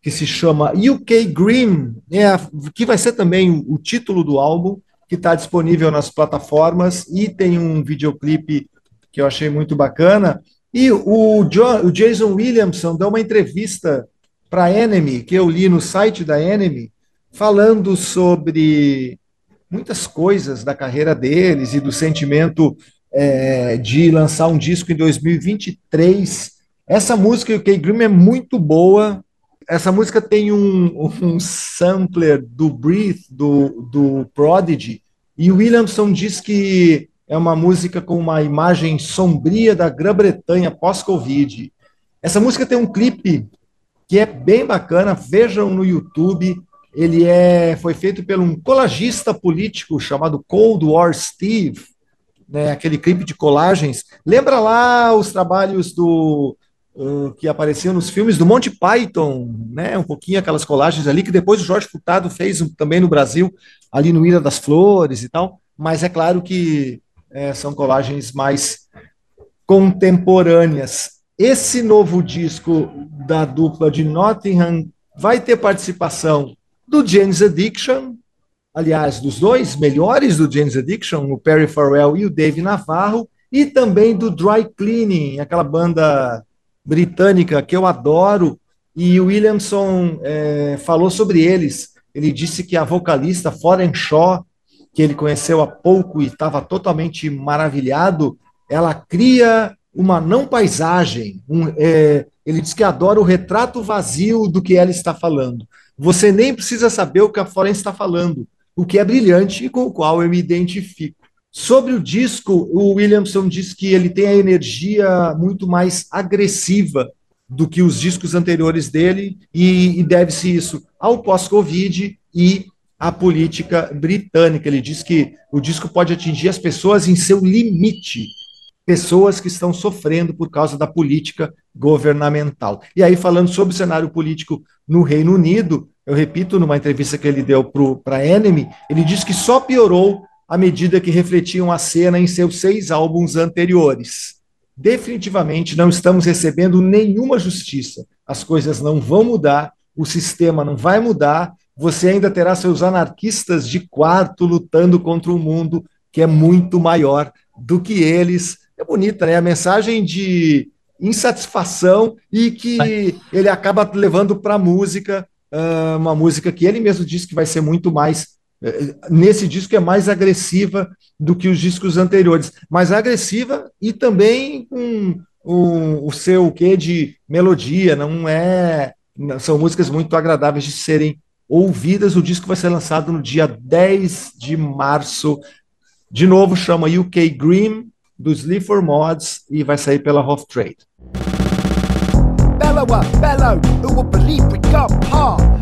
que se chama UK Green, é, que vai ser também o título do álbum, que está disponível nas plataformas, e tem um videoclipe que eu achei muito bacana. E o, John, o Jason Williamson deu uma entrevista para a Enemy, que eu li no site da Enemy, falando sobre muitas coisas da carreira deles e do sentimento é, de lançar um disco em 2023. Essa música, o K-Grim, é muito boa. Essa música tem um, um sampler do Breathe, do, do Prodigy, e Williamson diz que é uma música com uma imagem sombria da Grã-Bretanha pós-Covid. Essa música tem um clipe que é bem bacana, vejam no YouTube, ele é, foi feito por um colagista político chamado Cold War Steve, né, aquele clipe de colagens. Lembra lá os trabalhos do uh, que apareciam nos filmes do Monty Python, né, um pouquinho aquelas colagens ali que depois o Jorge Furtado fez também no Brasil, ali no Ilha das Flores e tal. Mas é claro que é, são colagens mais contemporâneas. Esse novo disco da dupla de Nottingham vai ter participação do James Addiction, aliás, dos dois melhores do James Addiction, o Perry Farrell e o Dave Navarro, e também do Dry Cleaning, aquela banda britânica que eu adoro, e o Williamson é, falou sobre eles. Ele disse que a vocalista Foreign Shaw, que ele conheceu há pouco e estava totalmente maravilhado, ela cria uma não paisagem. Um, é, ele diz que adora o retrato vazio do que ela está falando. Você nem precisa saber o que a Florence está falando, o que é brilhante e com o qual eu me identifico. Sobre o disco, o Williamson diz que ele tem a energia muito mais agressiva do que os discos anteriores dele, e, e deve-se isso ao pós-Covid e à política britânica. Ele diz que o disco pode atingir as pessoas em seu limite, pessoas que estão sofrendo por causa da política governamental. E aí, falando sobre o cenário político no Reino Unido, eu repito, numa entrevista que ele deu para a Enemy, ele disse que só piorou à medida que refletiam a cena em seus seis álbuns anteriores. Definitivamente não estamos recebendo nenhuma justiça. As coisas não vão mudar, o sistema não vai mudar, você ainda terá seus anarquistas de quarto lutando contra um mundo que é muito maior do que eles. É bonita, né? A mensagem de insatisfação e que ele acaba levando para a música, uh, uma música que ele mesmo disse que vai ser muito mais nesse disco é mais agressiva do que os discos anteriores, mais agressiva e também com o, o seu quê de melodia, não é. São músicas muito agradáveis de serem ouvidas. O disco vai ser lançado no dia 10 de março. De novo, chama UK Green, dos Sleaford Mods, e vai sair pela Hoff Trade. Bellower, bellow, who will believe we got?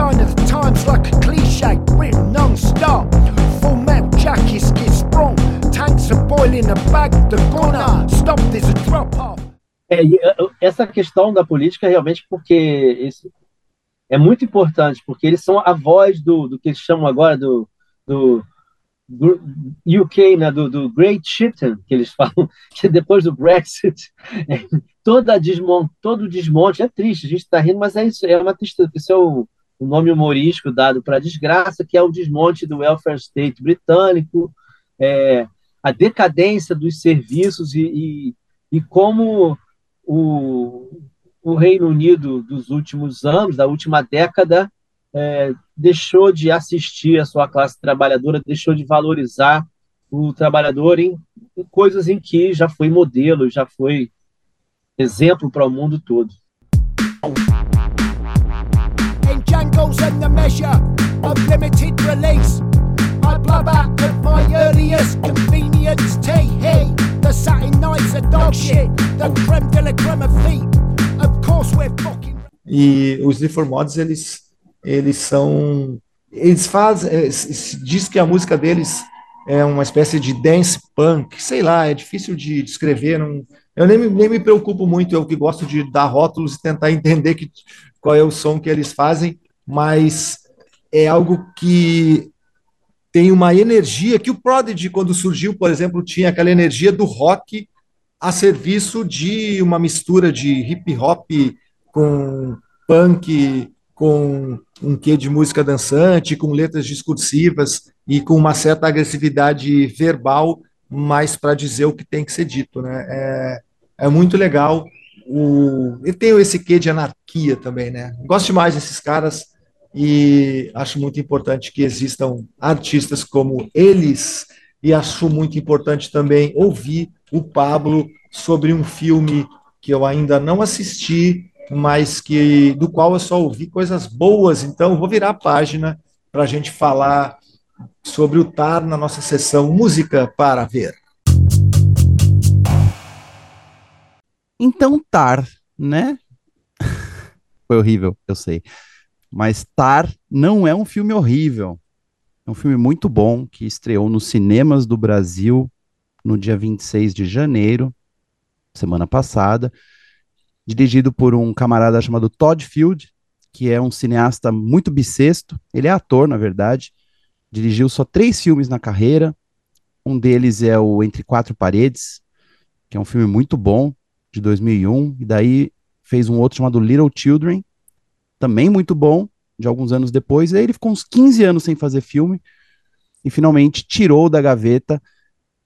Sign of times like a cliche, written non-stop. Full metal jackets get sprung, tanks are boiling a bag, the stop, there's a drop off. É, essa questão da política realmente porque é muito importante, porque eles são a voz do, do que eles chamam agora do, do, UK, né, do, do Great Chicken, que eles <laughs> falam, que depois do Brexit, é, <laughs> toda todo desmonte, é triste, a gente está rindo, mas é isso, é uma tristeza, isso é o, o nome humorístico dado para a desgraça, que é o desmonte do welfare state britânico, é, a decadência dos serviços e, e, e como o, o Reino Unido dos últimos anos, da última década, é, deixou de assistir a sua classe trabalhadora, deixou de valorizar o trabalhador em, em coisas em que já foi modelo, já foi exemplo para o mundo todo. The measure of limited release, I blub out at my earliest convenience. The satin nights are dog shit, the creme de la creme of feet. E os Mods eles, eles são. Eles fazem. É, diz que a música deles é uma espécie de dance punk, sei lá, é difícil de descrever. Não, eu nem, nem me preocupo muito, eu que gosto de dar rótulos e tentar <laughs> entender que, qual é o som que eles fazem, mas é algo que tem uma energia que o Prodigy, quando surgiu, por exemplo, tinha aquela energia do rock a serviço de uma mistura de hip hop com punk, com um quê de música dançante, com letras discursivas e com uma certa agressividade verbal, mais para dizer o que tem que ser dito. Né? É, é muito legal. O, e tem esse quê de anarquia também. Né? Gosto demais desses caras e acho muito importante que existam artistas como eles e acho muito importante também ouvir o Pablo sobre um filme que eu ainda não assisti, mas que do qual eu só ouvi coisas boas. Então, vou virar a página para a gente falar sobre o TAR na nossa sessão Música para Ver. Então, TAR, né? <laughs> Foi horrível, eu sei. Mas TAR não é um filme horrível. É um filme muito bom que estreou nos cinemas do Brasil no dia 26 de janeiro, semana passada dirigido por um camarada chamado Todd Field, que é um cineasta muito bissexto. Ele é ator, na verdade. Dirigiu só três filmes na carreira. Um deles é o Entre Quatro Paredes, que é um filme muito bom, de 2001. E daí fez um outro chamado Little Children, também muito bom, de alguns anos depois. E aí ele ficou uns 15 anos sem fazer filme e finalmente tirou da gaveta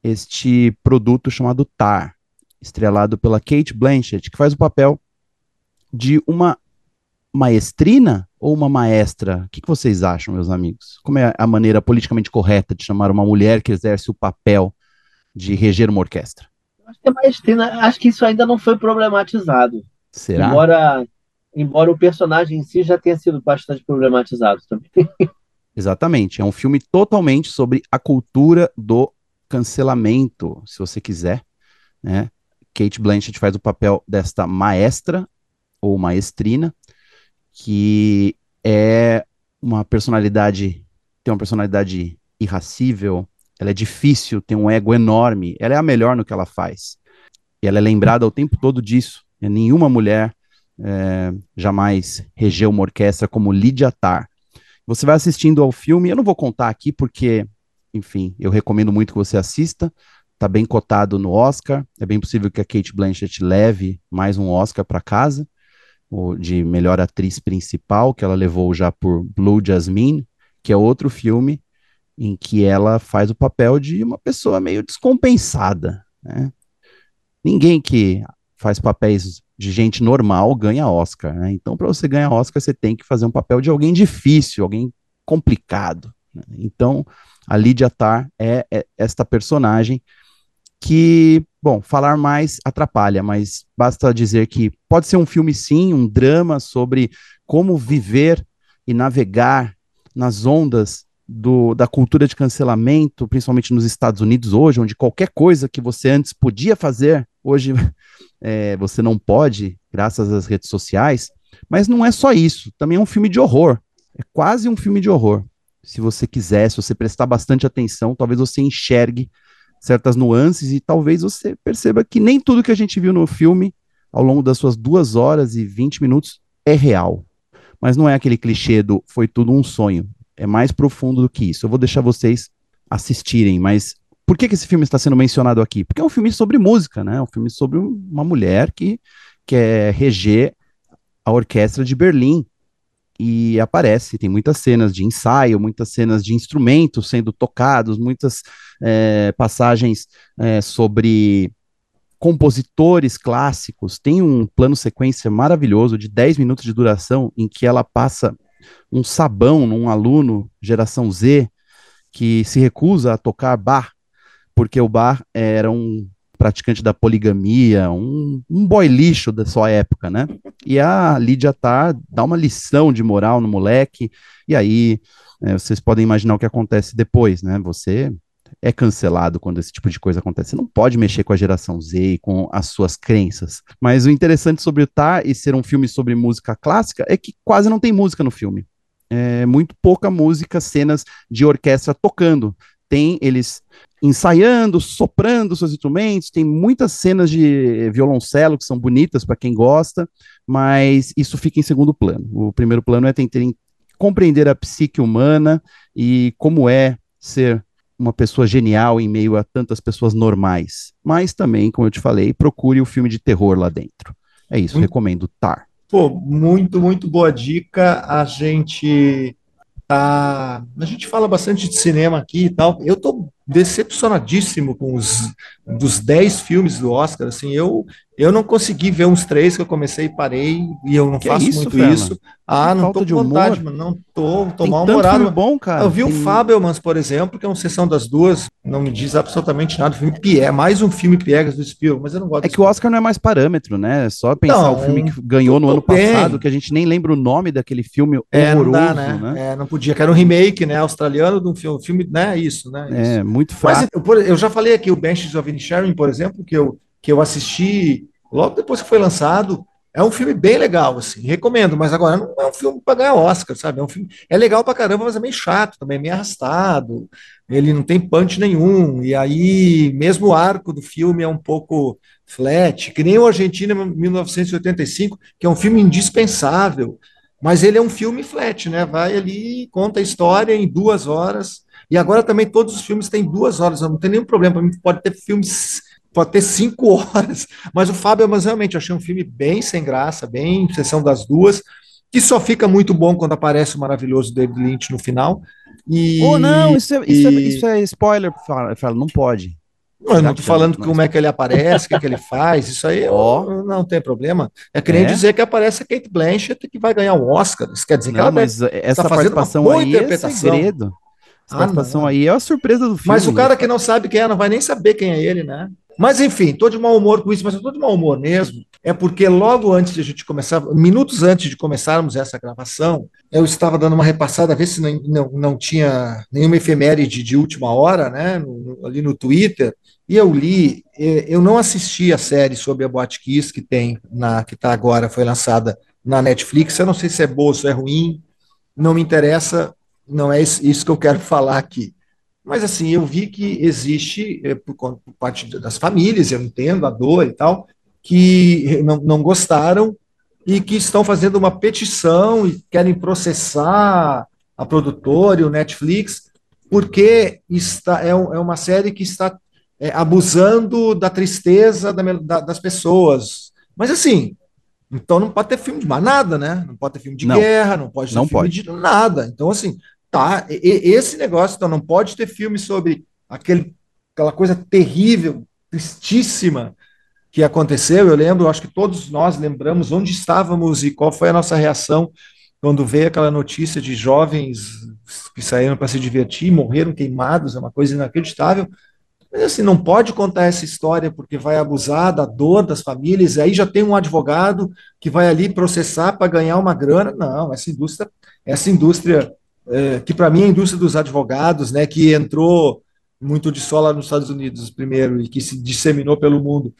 este produto chamado Tar, estrelado pela Kate Blanchett, que faz o papel de uma maestrina ou uma maestra? O que, que vocês acham, meus amigos? Como é a maneira politicamente correta de chamar uma mulher que exerce o papel de reger uma orquestra? Acho que é maestrina, acho que isso ainda não foi problematizado. Será? Embora, embora o personagem em si já tenha sido bastante problematizado também. <laughs> Exatamente. É um filme totalmente sobre a cultura do cancelamento, se você quiser, né? Kate Blanchett faz o papel desta maestra ou maestrina, que é uma personalidade, tem uma personalidade irracível, ela é difícil, tem um ego enorme, ela é a melhor no que ela faz. E ela é lembrada o tempo todo disso. E nenhuma mulher é, jamais regeu uma orquestra como Lydia Tarr. Você vai assistindo ao filme, eu não vou contar aqui porque, enfim, eu recomendo muito que você assista, está bem cotado no Oscar. É bem possível que a Kate Blanchett leve mais um Oscar para casa, de melhor atriz principal, que ela levou já por Blue Jasmine, que é outro filme em que ela faz o papel de uma pessoa meio descompensada. Né? Ninguém que faz papéis de gente normal ganha Oscar. Né? Então, para você ganhar Oscar, você tem que fazer um papel de alguém difícil, alguém complicado. Então, a Lydia Tarr é, é esta personagem que, bom, falar mais atrapalha, mas basta dizer que pode ser um filme sim, um drama sobre como viver e navegar nas ondas do, da cultura de cancelamento, principalmente nos Estados Unidos hoje, onde qualquer coisa que você antes podia fazer, hoje é, <laughs> você não pode, graças às redes sociais. Mas não é só isso, também é um filme de horror. É quase um filme de horror. Se você quiser, se você prestar bastante atenção, talvez você enxergue certas nuances e talvez você perceba que nem tudo que a gente viu no filme ao longo das suas duas horas e 20 minutos é real. Mas não é aquele clichê do foi tudo um sonho. É mais profundo do que isso. Eu vou deixar vocês assistirem, mas por que, que esse filme está sendo mencionado aqui? Porque é um filme sobre música, né? É um filme sobre uma mulher que quer reger a orquestra de Berlim e aparece. Tem muitas cenas de ensaio, muitas cenas de instrumentos sendo tocados, muitas é, passagens é, sobre compositores clássicos. Tem um plano sequência maravilhoso de 10 minutos de duração em que ela passa um sabão num aluno geração Z que se recusa a tocar bar porque o bar era um praticante da poligamia, um, um boy lixo da sua época, né? E a Lídia tá dá uma lição de moral no moleque, e aí é, vocês podem imaginar o que acontece depois, né? Você é cancelado quando esse tipo de coisa acontece. Você não pode mexer com a geração Z e com as suas crenças. Mas o interessante sobre o Tá e ser um filme sobre música clássica é que quase não tem música no filme. É muito pouca música, cenas de orquestra tocando. Tem eles ensaiando, soprando seus instrumentos, tem muitas cenas de violoncelo que são bonitas para quem gosta, mas isso fica em segundo plano. O primeiro plano é tentar compreender a psique humana e como é ser uma pessoa genial em meio a tantas pessoas normais. Mas também, como eu te falei, procure o filme de terror lá dentro. É isso, muito, recomendo Tar. Pô, muito, muito boa dica. A gente tá, a gente fala bastante de cinema aqui e tal. Eu tô decepcionadíssimo com os dos 10 filmes do Oscar, assim, eu eu não consegui ver uns três que eu comecei e parei, e eu não que faço é isso, muito Fernanda? isso. Ah, não tô com vontade, mano, não tô, tô mal humorado. bom, cara. Eu vi Tem... o Fabelmans, por exemplo, que é uma sessão das duas, não me diz absolutamente nada, o filme Pierre, mais um filme Piegas do Spielberg, mas eu não gosto. É que o Oscar não é mais parâmetro, né? É só pensar não, o filme que ganhou no ano bem. passado, que a gente nem lembra o nome daquele filme é, horroroso, não dá, né? né? É, não podia, que era um remake, né, australiano de um filme, filme né, isso, né? É, isso. É, muito fácil. Mas eu, já falei aqui o Banshees of Inisherin, por exemplo, que eu, que eu assisti logo depois que foi lançado. É um filme bem legal, assim, recomendo, mas agora não é um filme para ganhar Oscar, sabe? É um filme, é legal para caramba, mas é meio chato também, meio arrastado. Ele não tem punch nenhum, e aí mesmo o arco do filme é um pouco flat, que nem o Argentina 1985, que é um filme indispensável, mas ele é um filme flat, né? Vai ali, conta a história em duas horas, e agora também todos os filmes têm duas horas, não tem nenhum problema. Para mim, pode ter filmes, pode ter cinco <laughs> horas. Mas o Fábio, mas realmente, eu achei um filme bem sem graça, bem sessão das duas, que só fica muito bom quando aparece o maravilhoso David Lynch no final. E, oh, não, isso é, isso, é, isso é spoiler, fala, não pode. Não, eu não estou falando como é que ele aparece, o que, é que ele faz, isso aí oh. não tem problema. É que nem é? dizer que aparece a Kate Blanchett que vai ganhar um Oscar. Isso quer dizer não, que ela mas essa tá participação aí é segredo. Essa ah, participação não. aí é a surpresa do filme. Mas o cara que não sabe quem é, não vai nem saber quem é ele, né? Mas enfim, estou de mau humor com isso, mas eu estou de mau humor mesmo. É porque logo antes de a gente começar, minutos antes de começarmos essa gravação, eu estava dando uma repassada, a ver se não, não, não tinha nenhuma efeméride de última hora, né? No, ali no Twitter. E eu li, eu não assisti a série sobre a Boate Kiss que tem na que está agora, foi lançada na Netflix. Eu não sei se é boa ou se é ruim, não me interessa não é isso que eu quero falar aqui. Mas assim, eu vi que existe, por, por parte das famílias, eu entendo a dor e tal, que não, não gostaram e que estão fazendo uma petição e querem processar a produtora e o Netflix, porque está, é, é uma série que está é, abusando da tristeza da, da, das pessoas. Mas assim, então não pode ter filme de mais nada, né? Não pode ter filme de não, guerra, não pode ter não filme pode. de nada. Então, assim, Tá? E, esse negócio, então, não pode ter filme sobre aquele, aquela coisa terrível, tristíssima que aconteceu. Eu lembro, acho que todos nós lembramos onde estávamos e qual foi a nossa reação quando veio aquela notícia de jovens que saíram para se divertir, morreram queimados, é uma coisa inacreditável. Mas assim, não pode contar essa história porque vai abusar da dor das famílias, e aí já tem um advogado que vai ali processar para ganhar uma grana. Não, essa indústria, essa indústria, é, que para mim é a indústria dos advogados, né, que entrou muito de sola nos Estados Unidos primeiro e que se disseminou pelo mundo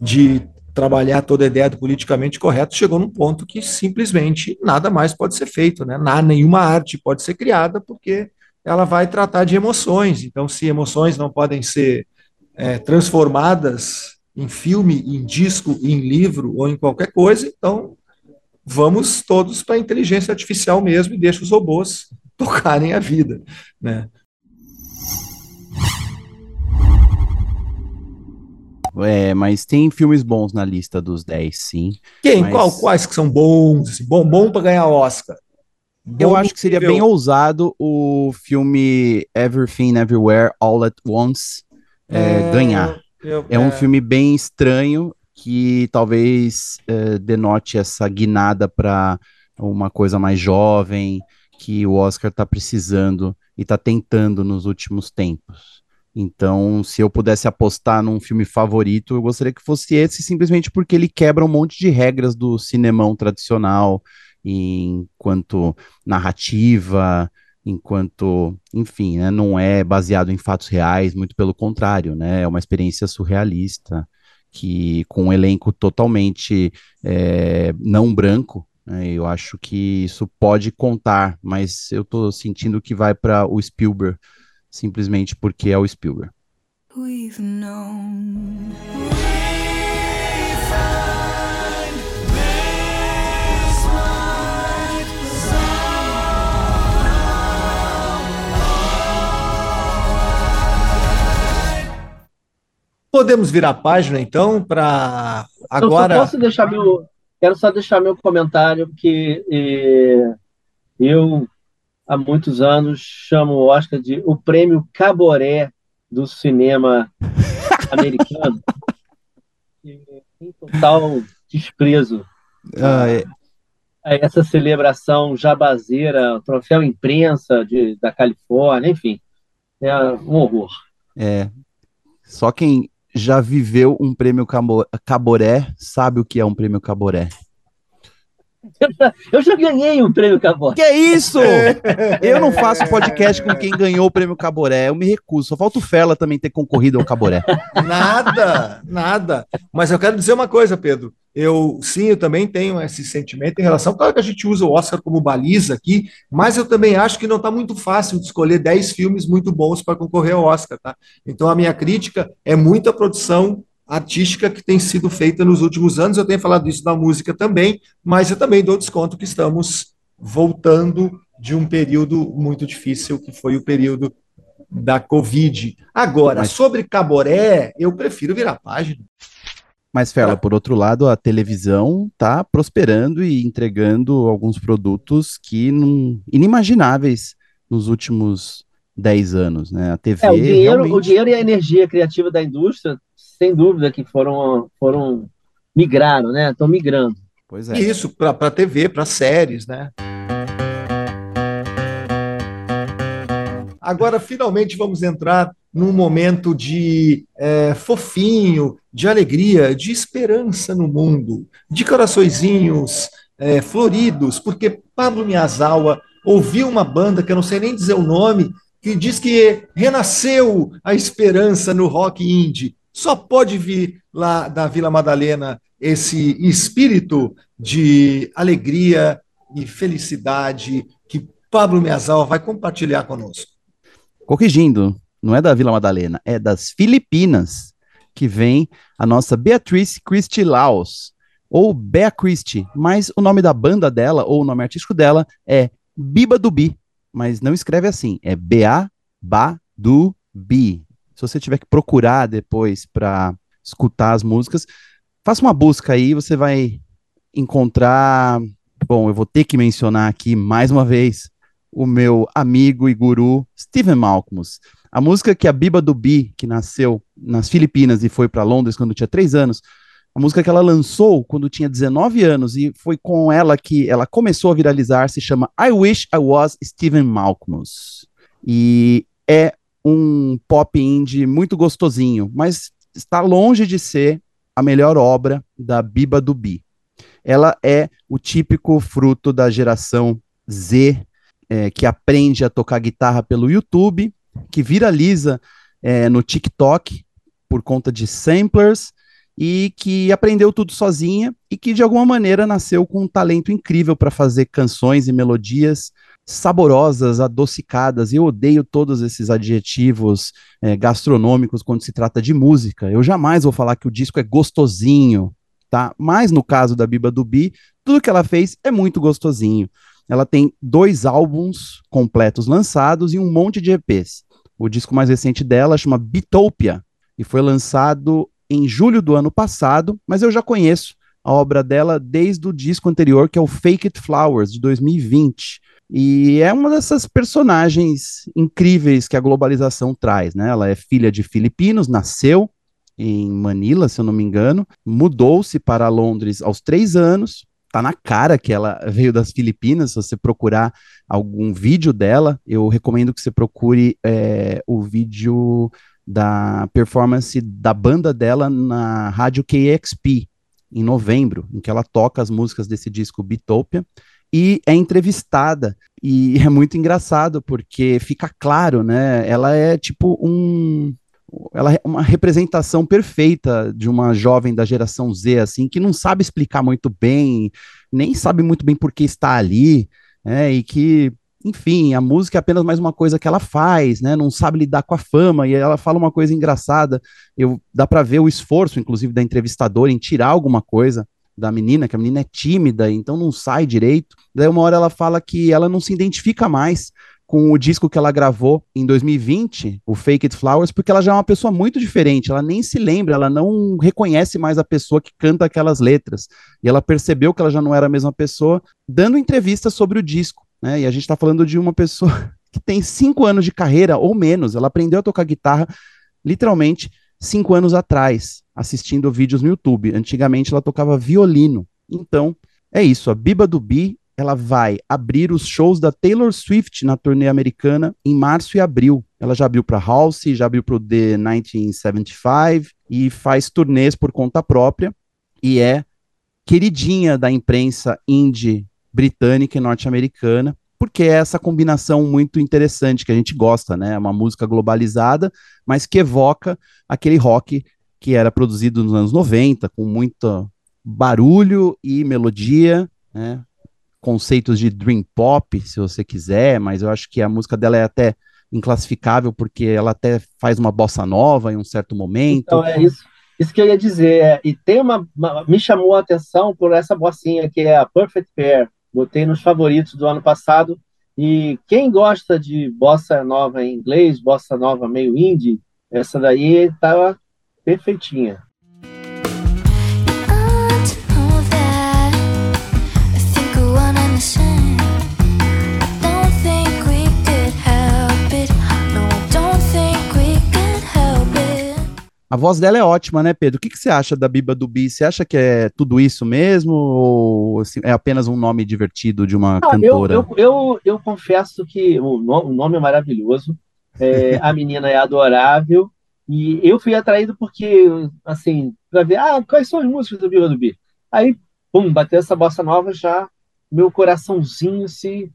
de trabalhar toda a ideia do politicamente correto, chegou num ponto que simplesmente nada mais pode ser feito, né? Nada, nenhuma arte pode ser criada porque ela vai tratar de emoções. Então, se emoções não podem ser é, transformadas em filme, em disco, em livro ou em qualquer coisa, então vamos todos para a inteligência artificial mesmo e deixa os robôs tocarem a vida, né? É, mas tem filmes bons na lista dos 10, sim. Quem? Mas... Qual, quais que são bons? Assim, bom bom para ganhar Oscar? Bom eu acho que seria bem ousado o filme Everything Everywhere All at Once é, é, ganhar. Eu, é, é um filme bem estranho que talvez é, denote essa guinada para uma coisa mais jovem que o Oscar está precisando e está tentando nos últimos tempos. Então, se eu pudesse apostar num filme favorito, eu gostaria que fosse esse, simplesmente porque ele quebra um monte de regras do cinemão tradicional, enquanto narrativa, enquanto, enfim, né, não é baseado em fatos reais, muito pelo contrário, né, é uma experiência surrealista, que com um elenco totalmente é, não branco, eu acho que isso pode contar, mas eu estou sentindo que vai para o Spielberg, simplesmente porque é o Spielberg. We've known. Podemos virar a página então para agora. Eu posso deixar meu, quero só deixar meu comentário que eh, eu há muitos anos, chama o Oscar de o prêmio Caboré do cinema <laughs> americano. em total desprezo ah, é. a essa celebração jabazeira, troféu imprensa de, da Califórnia, enfim, é um horror. É, só quem já viveu um prêmio Caboré sabe o que é um prêmio Caboré. <laughs> Eu já ganhei um prêmio Caboré. Que isso? <laughs> Eu não faço podcast com quem ganhou o prêmio Caboré. Eu me recuso. Só falta o Fela também ter concorrido ao Caboré. Nada, nada. Mas eu quero dizer uma coisa, Pedro. Eu sim, eu também tenho esse sentimento em relação. Claro que a gente usa o Oscar como baliza aqui, mas eu também acho que não está muito fácil de escolher 10 filmes muito bons para concorrer ao Oscar, tá? Então a minha crítica é muita produção artística que tem sido feita nos últimos anos. Eu tenho falado isso da música também, mas eu também dou desconto que estamos voltando de um período muito difícil, que foi o período da Covid. Agora, mas... sobre Caboré, eu prefiro virar página. Mas, Fela, por outro lado, a televisão está prosperando e entregando alguns produtos que não, inimagináveis nos últimos 10 anos, né? A TV. É, o, dinheiro, realmente... o dinheiro e a energia criativa da indústria sem dúvida que foram, foram migraram, né? Estão migrando. Pois é. Isso, para a TV, para séries, né? Agora, finalmente, vamos entrar num momento de é, fofinho, de alegria, de esperança no mundo, de coraçõezinhos é, floridos, porque Pablo Miyazawa ouviu uma banda que eu não sei nem dizer o nome, que diz que renasceu a esperança no rock indie. Só pode vir lá da Vila Madalena esse espírito de alegria e felicidade que Pablo Miazal vai compartilhar conosco. Corrigindo, não é da Vila Madalena, é das Filipinas que vem a nossa Beatriz Christie Laos, ou Bea Christie, mas o nome da banda dela, ou o nome artístico dela, é Biba do Bi, mas não escreve assim, é B-A-Ba-Du-Bi. Se você tiver que procurar depois para escutar as músicas, faça uma busca aí, você vai encontrar. Bom, eu vou ter que mencionar aqui mais uma vez o meu amigo e guru Steven Malcolmus. A música que a Biba do Bi, que nasceu nas Filipinas e foi para Londres quando tinha três anos, A música que ela lançou quando tinha 19 anos e foi com ela que ela começou a viralizar, se chama I Wish I Was Stephen Malkmus. E é um pop indie muito gostosinho, mas está longe de ser a melhor obra da Biba do Bi. Ela é o típico fruto da geração Z, é, que aprende a tocar guitarra pelo YouTube, que viraliza é, no TikTok por conta de samplers e que aprendeu tudo sozinha e que de alguma maneira nasceu com um talento incrível para fazer canções e melodias saborosas, adocicadas. Eu odeio todos esses adjetivos é, gastronômicos quando se trata de música. Eu jamais vou falar que o disco é gostosinho, tá? Mas no caso da Biba Dubi, tudo que ela fez é muito gostosinho. Ela tem dois álbuns completos lançados e um monte de EPs. O disco mais recente dela chama Bitopia e foi lançado em julho do ano passado, mas eu já conheço a obra dela desde o disco anterior, que é o Fake It Flowers, de 2020. E é uma dessas personagens incríveis que a globalização traz, né? Ela é filha de filipinos, nasceu em Manila, se eu não me engano, mudou-se para Londres aos três anos. Tá na cara que ela veio das Filipinas. Se você procurar algum vídeo dela, eu recomendo que você procure é, o vídeo da performance da banda dela na rádio KXP em novembro, em que ela toca as músicas desse disco Bitopia e é entrevistada. E <laughs> é muito engraçado, porque fica claro, né? Ela é tipo um. Ela é uma representação perfeita de uma jovem da geração Z, assim, que não sabe explicar muito bem, nem sabe muito bem por que está ali, né? E que enfim, a música é apenas mais uma coisa que ela faz, né? Não sabe lidar com a fama e ela fala uma coisa engraçada. Eu dá para ver o esforço, inclusive, da entrevistadora em tirar alguma coisa da menina, que a menina é tímida, então não sai direito. Daí uma hora ela fala que ela não se identifica mais com o disco que ela gravou em 2020, o Fake It Flowers, porque ela já é uma pessoa muito diferente, ela nem se lembra, ela não reconhece mais a pessoa que canta aquelas letras. E ela percebeu que ela já não era a mesma pessoa, dando entrevista sobre o disco. Né? E a gente está falando de uma pessoa <laughs> que tem cinco anos de carreira ou menos, ela aprendeu a tocar guitarra literalmente cinco anos atrás, assistindo vídeos no YouTube. Antigamente ela tocava violino. Então, é isso. A Biba do Bi, ela vai abrir os shows da Taylor Swift na turnê americana em março e abril. Ela já abriu para House, já abriu para o The 1975 e faz turnês por conta própria e é queridinha da imprensa indie britânica e norte-americana porque é essa combinação muito interessante que a gente gosta, né? É uma música globalizada, mas que evoca aquele rock que era produzido nos anos 90, com muito barulho e melodia, né? Conceitos de dream pop, se você quiser, mas eu acho que a música dela é até inclassificável porque ela até faz uma bossa nova em um certo momento. Então é isso, isso que eu ia dizer. É, e tem uma, uma, me chamou a atenção por essa bossinha que é a Perfect Pair botei nos favoritos do ano passado. E quem gosta de bossa nova em inglês, bossa nova meio indie, essa daí estava perfeitinha. A voz dela é ótima, né, Pedro? O que, que você acha da Biba do Bi? Você acha que é tudo isso mesmo? Ou assim, é apenas um nome divertido de uma cantora? Eu, eu, eu, eu, confesso que o, o nome é maravilhoso, é, <laughs> a menina é adorável, e eu fui atraído porque, assim, para ver, ah, quais são as músicas do Biba do Bi? Aí, pum, bateu essa bossa nova, já meu coraçãozinho se.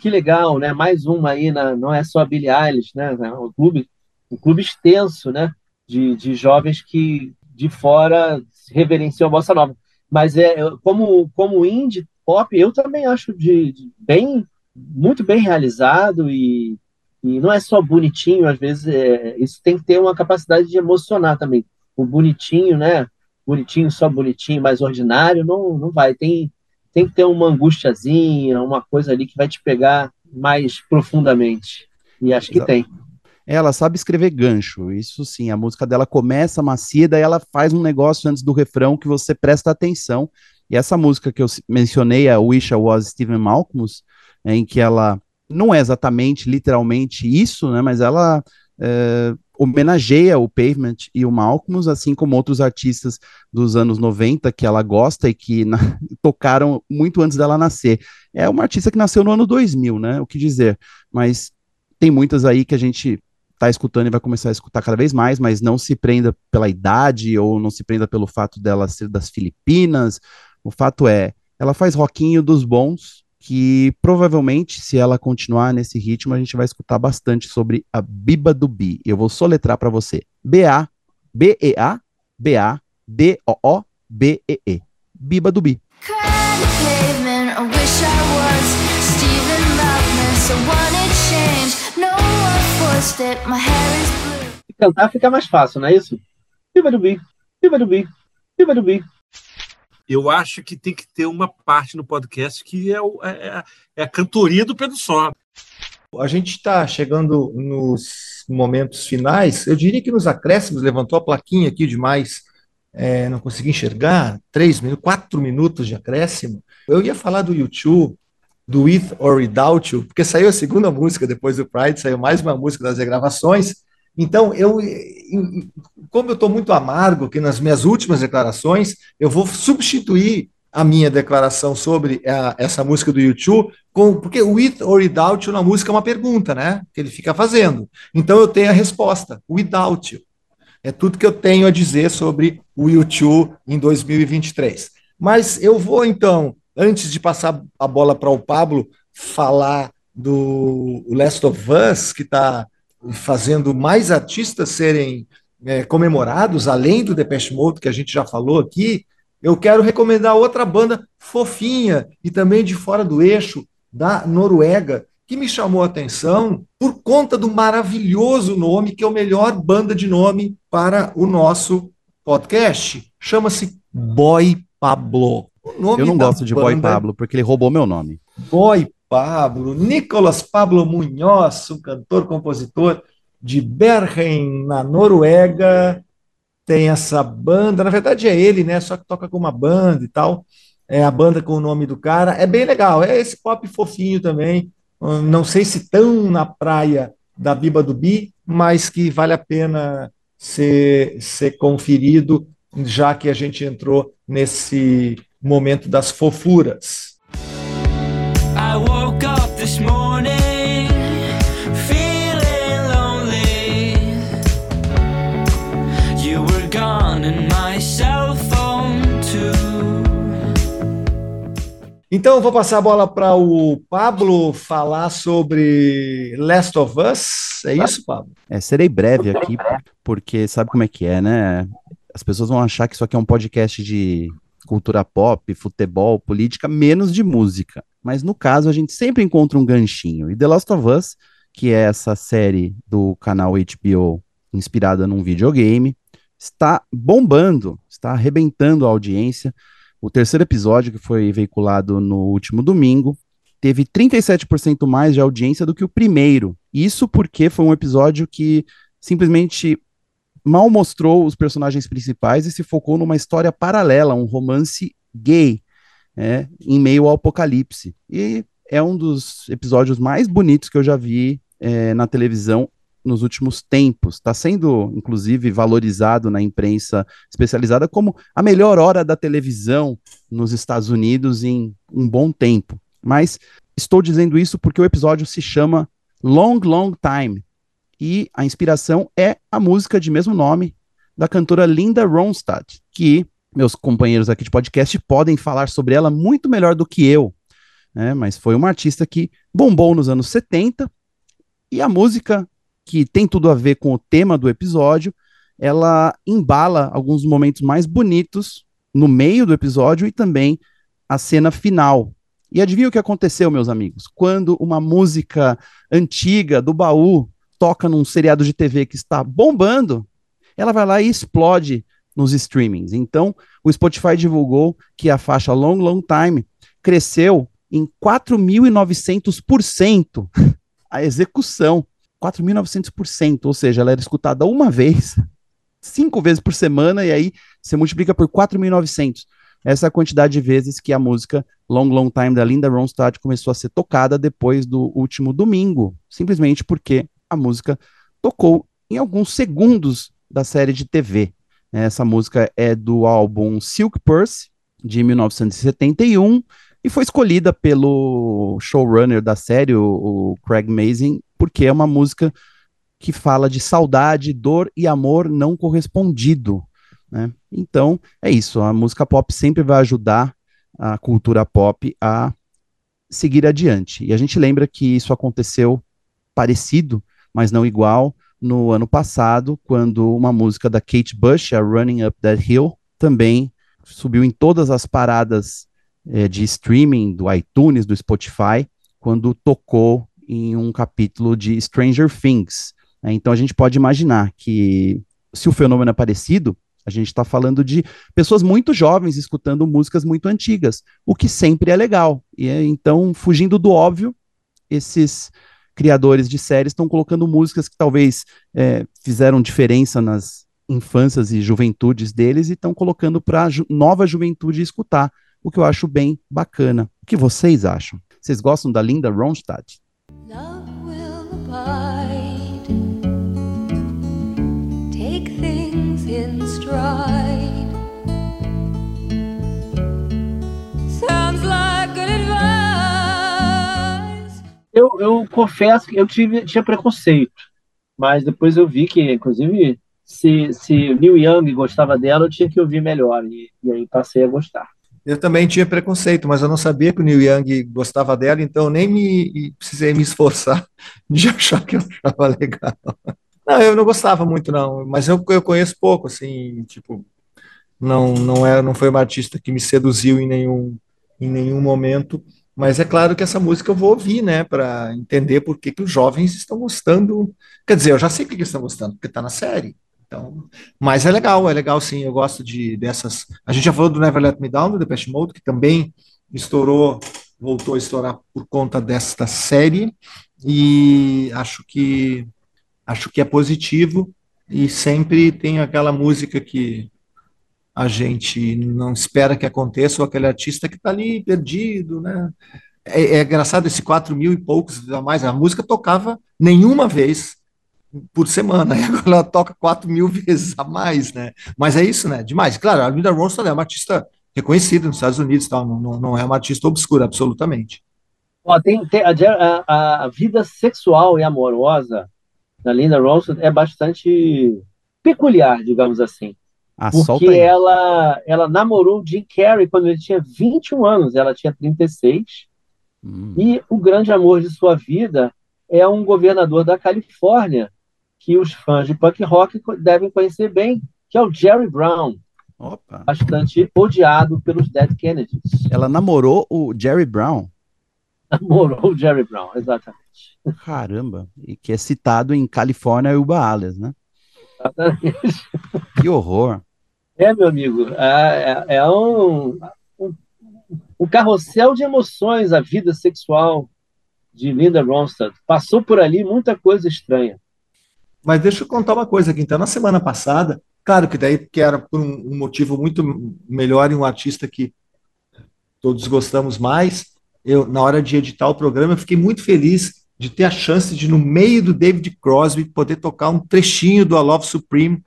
Que legal, né? Mais uma aí, na, não é só a Billie Eilish, né? É um clube, um clube extenso, né? De, de jovens que de fora reverenciam a bossa nova. Mas é como como indie pop, eu também acho de, de bem muito bem realizado e, e não é só bonitinho, às vezes é, isso tem que ter uma capacidade de emocionar também. O bonitinho, né? Bonitinho, só bonitinho, mais ordinário, não, não vai. Tem, tem que ter uma angustiazinha, uma coisa ali que vai te pegar mais profundamente. E acho que Exato. tem. Ela sabe escrever gancho, isso sim. A música dela começa macia, daí ela faz um negócio antes do refrão que você presta atenção. E essa música que eu mencionei, a Wish I Was Stephen Malcolmus, é, em que ela não é exatamente, literalmente isso, né? Mas ela é, homenageia o Pavement e o Malcolm, assim como outros artistas dos anos 90 que ela gosta e que na, <laughs> tocaram muito antes dela nascer. É uma artista que nasceu no ano 2000, né? O que dizer? Mas tem muitas aí que a gente tá escutando e vai começar a escutar cada vez mais, mas não se prenda pela idade ou não se prenda pelo fato dela ser das Filipinas. O fato é, ela faz rockinho dos bons, que provavelmente, se ela continuar nesse ritmo, a gente vai escutar bastante sobre a Biba do Bi. Eu vou soletrar para você. B-A, B-E-A, B-A, D-O-O, B-E-E. Biba do Bi. Cantar fica mais fácil, não é isso? Do Bi, do Bi, do Bi eu acho que tem que ter uma parte no podcast que é, o, é, é, é a cantoria do Pedro Só. A gente está chegando nos momentos finais. Eu diria que nos acréscimos levantou a plaquinha aqui demais. É, não consegui enxergar. Três minutos, quatro minutos de acréscimo. Eu ia falar do YouTube, do With or Without You, porque saiu a segunda música depois do Pride, saiu mais uma música das regravações. Então, eu, como eu estou muito amargo que nas minhas últimas declarações, eu vou substituir a minha declaração sobre a, essa música do YouTube, com, porque with or without you na música é uma pergunta, né? Que ele fica fazendo. Então eu tenho a resposta, without you. É tudo que eu tenho a dizer sobre o YouTube em 2023. Mas eu vou então, antes de passar a bola para o Pablo, falar do Last of Us, que está fazendo mais artistas serem é, comemorados, além do Depeche Mode, que a gente já falou aqui, eu quero recomendar outra banda fofinha e também de fora do eixo, da Noruega, que me chamou a atenção por conta do maravilhoso nome, que é o melhor banda de nome para o nosso podcast. Chama-se Boy Pablo. Eu não gosto de Boy Pablo, porque ele roubou meu nome. Boy Pablo, Nicolas Pablo Munhoz, um cantor, compositor de Bergen, na Noruega, tem essa banda, na verdade é ele, né? Só que toca com uma banda e tal. É a banda com o nome do cara. É bem legal, é esse pop fofinho também. Não sei se tão na praia da Biba do Bi, mas que vale a pena ser, ser conferido, já que a gente entrou nesse momento das fofuras. I woke up this morning feeling lonely. You were gone and my cell phone too. Então eu vou passar a bola para o Pablo falar sobre Last of Us. É isso, Pablo? É, serei breve aqui, porque sabe como é que é, né? As pessoas vão achar que isso aqui é um podcast de cultura pop, futebol, política, menos de música mas no caso a gente sempre encontra um ganchinho. E The Last of Us, que é essa série do canal HBO inspirada num videogame, está bombando, está arrebentando a audiência. O terceiro episódio, que foi veiculado no último domingo, teve 37% mais de audiência do que o primeiro. Isso porque foi um episódio que simplesmente mal mostrou os personagens principais e se focou numa história paralela, um romance gay é, em meio ao apocalipse. E é um dos episódios mais bonitos que eu já vi é, na televisão nos últimos tempos. Está sendo, inclusive, valorizado na imprensa especializada como a melhor hora da televisão nos Estados Unidos em um bom tempo. Mas estou dizendo isso porque o episódio se chama Long, Long Time. E a inspiração é a música de mesmo nome da cantora Linda Ronstadt, que meus companheiros aqui de podcast podem falar sobre ela muito melhor do que eu, né? Mas foi uma artista que bombou nos anos 70 e a música que tem tudo a ver com o tema do episódio, ela embala alguns momentos mais bonitos no meio do episódio e também a cena final. E adivinha o que aconteceu, meus amigos? Quando uma música antiga do baú toca num seriado de TV que está bombando, ela vai lá e explode nos streamings. Então, o Spotify divulgou que a faixa Long Long Time cresceu em 4.900% <laughs> a execução. 4.900%, ou seja, ela era escutada uma <laughs> vez, cinco vezes por semana, e aí você multiplica por 4.900. Essa é a quantidade de vezes que a música Long Long Time da Linda Ronstadt começou a ser tocada depois do último domingo, simplesmente porque a música tocou em alguns segundos da série de TV. Essa música é do álbum Silk Purse, de 1971, e foi escolhida pelo showrunner da série, o, o Craig Mazin, porque é uma música que fala de saudade, dor e amor não correspondido. Né? Então, é isso. A música pop sempre vai ajudar a cultura pop a seguir adiante. E a gente lembra que isso aconteceu parecido, mas não igual, no ano passado, quando uma música da Kate Bush, a Running Up That Hill, também subiu em todas as paradas é, de streaming do iTunes, do Spotify, quando tocou em um capítulo de Stranger Things. É, então a gente pode imaginar que se o fenômeno é parecido, a gente está falando de pessoas muito jovens escutando músicas muito antigas, o que sempre é legal. E então, fugindo do óbvio, esses criadores de séries estão colocando músicas que talvez é, fizeram diferença nas infâncias e juventudes deles e estão colocando para a ju nova juventude escutar, o que eu acho bem bacana. O que vocês acham? Vocês gostam da Linda Ronstadt? Love will. Eu, eu confesso que eu tive, tinha preconceito, mas depois eu vi que, inclusive, se, se Neil Young gostava dela, eu tinha que ouvir melhor, e, e aí passei a gostar. Eu também tinha preconceito, mas eu não sabia que o Neil Young gostava dela, então nem me precisei me esforçar <laughs> de achar que eu achava legal. Não, eu não gostava muito, não, mas eu, eu conheço pouco, assim, tipo, não, não, é, não foi uma artista que me seduziu em nenhum, em nenhum momento, mas é claro que essa música eu vou ouvir, né, para entender por que, que os jovens estão gostando. Quer dizer, eu já sei o que eles estão gostando, porque está na série. Então, mas é legal, é legal sim, eu gosto de dessas. A gente já falou do Never Let Me Down, do Depeche Mode, que também estourou, voltou a estourar por conta desta série, e acho que acho que é positivo e sempre tem aquela música que a gente não espera que aconteça, ou aquele artista que está ali perdido, né? É, é engraçado esse quatro mil e poucos a mais. A música tocava nenhuma vez por semana, <laughs> e agora ela toca 4 mil vezes a mais, né? Mas é isso, né? Demais. Claro, a Linda Ronstadt é uma artista reconhecida nos Estados Unidos, tal, não, não, não é uma artista obscura, absolutamente. Ó, tem, tem a, a, a, vida sexual e amorosa da Linda Ronstadt é bastante peculiar, digamos assim. Ah, porque ela, ela namorou Jim Carrey quando ele tinha 21 anos, ela tinha 36, hum. e o grande amor de sua vida é um governador da Califórnia, que os fãs de punk rock devem conhecer bem, que é o Jerry Brown. Opa. Bastante odiado pelos Dead Kennedys. Ela namorou o Jerry Brown? <laughs> Namorou o Jerry Brown, exatamente. Caramba, e que é citado em Califórnia e Uba Alias, né? Exatamente. Que horror. É, meu amigo, é, é, um, um, um carrossel de emoções a vida sexual de Linda Ronstadt. Passou por ali muita coisa estranha. Mas deixa eu contar uma coisa aqui. Então, na semana passada, claro que daí que era por um, um motivo muito melhor e um artista que todos gostamos mais, eu na hora de editar o programa, eu fiquei muito feliz de ter a chance de, no meio do David Crosby, poder tocar um trechinho do A Love Supreme,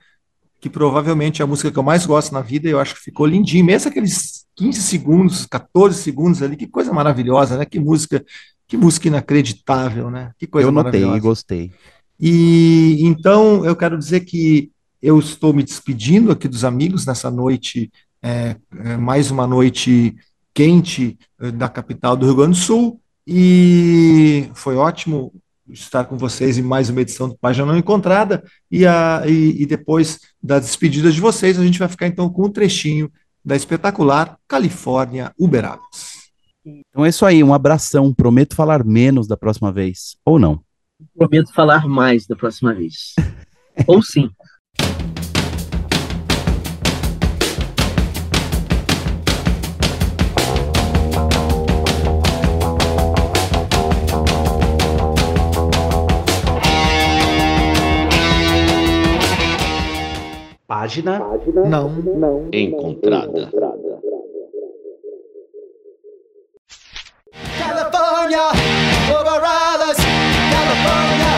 que provavelmente é a música que eu mais gosto na vida, e eu acho que ficou lindinho, mesmo aqueles 15 segundos, 14 segundos ali, que coisa maravilhosa, né? Que música, que música inacreditável, né? Que coisa eu notei e gostei. E então eu quero dizer que eu estou me despedindo aqui dos amigos nessa noite, é, é, mais uma noite quente é, da capital do Rio Grande do Sul. E foi ótimo estar com vocês em mais uma edição do Página Não Encontrada. E, a, e, e depois das despedidas de vocês, a gente vai ficar então com um trechinho da espetacular Califórnia Uberables. Então é isso aí, um abração. Prometo falar menos da próxima vez. Ou não? Prometo falar mais da próxima vez. <laughs> Ou sim. página, página não, não, encontrada. California.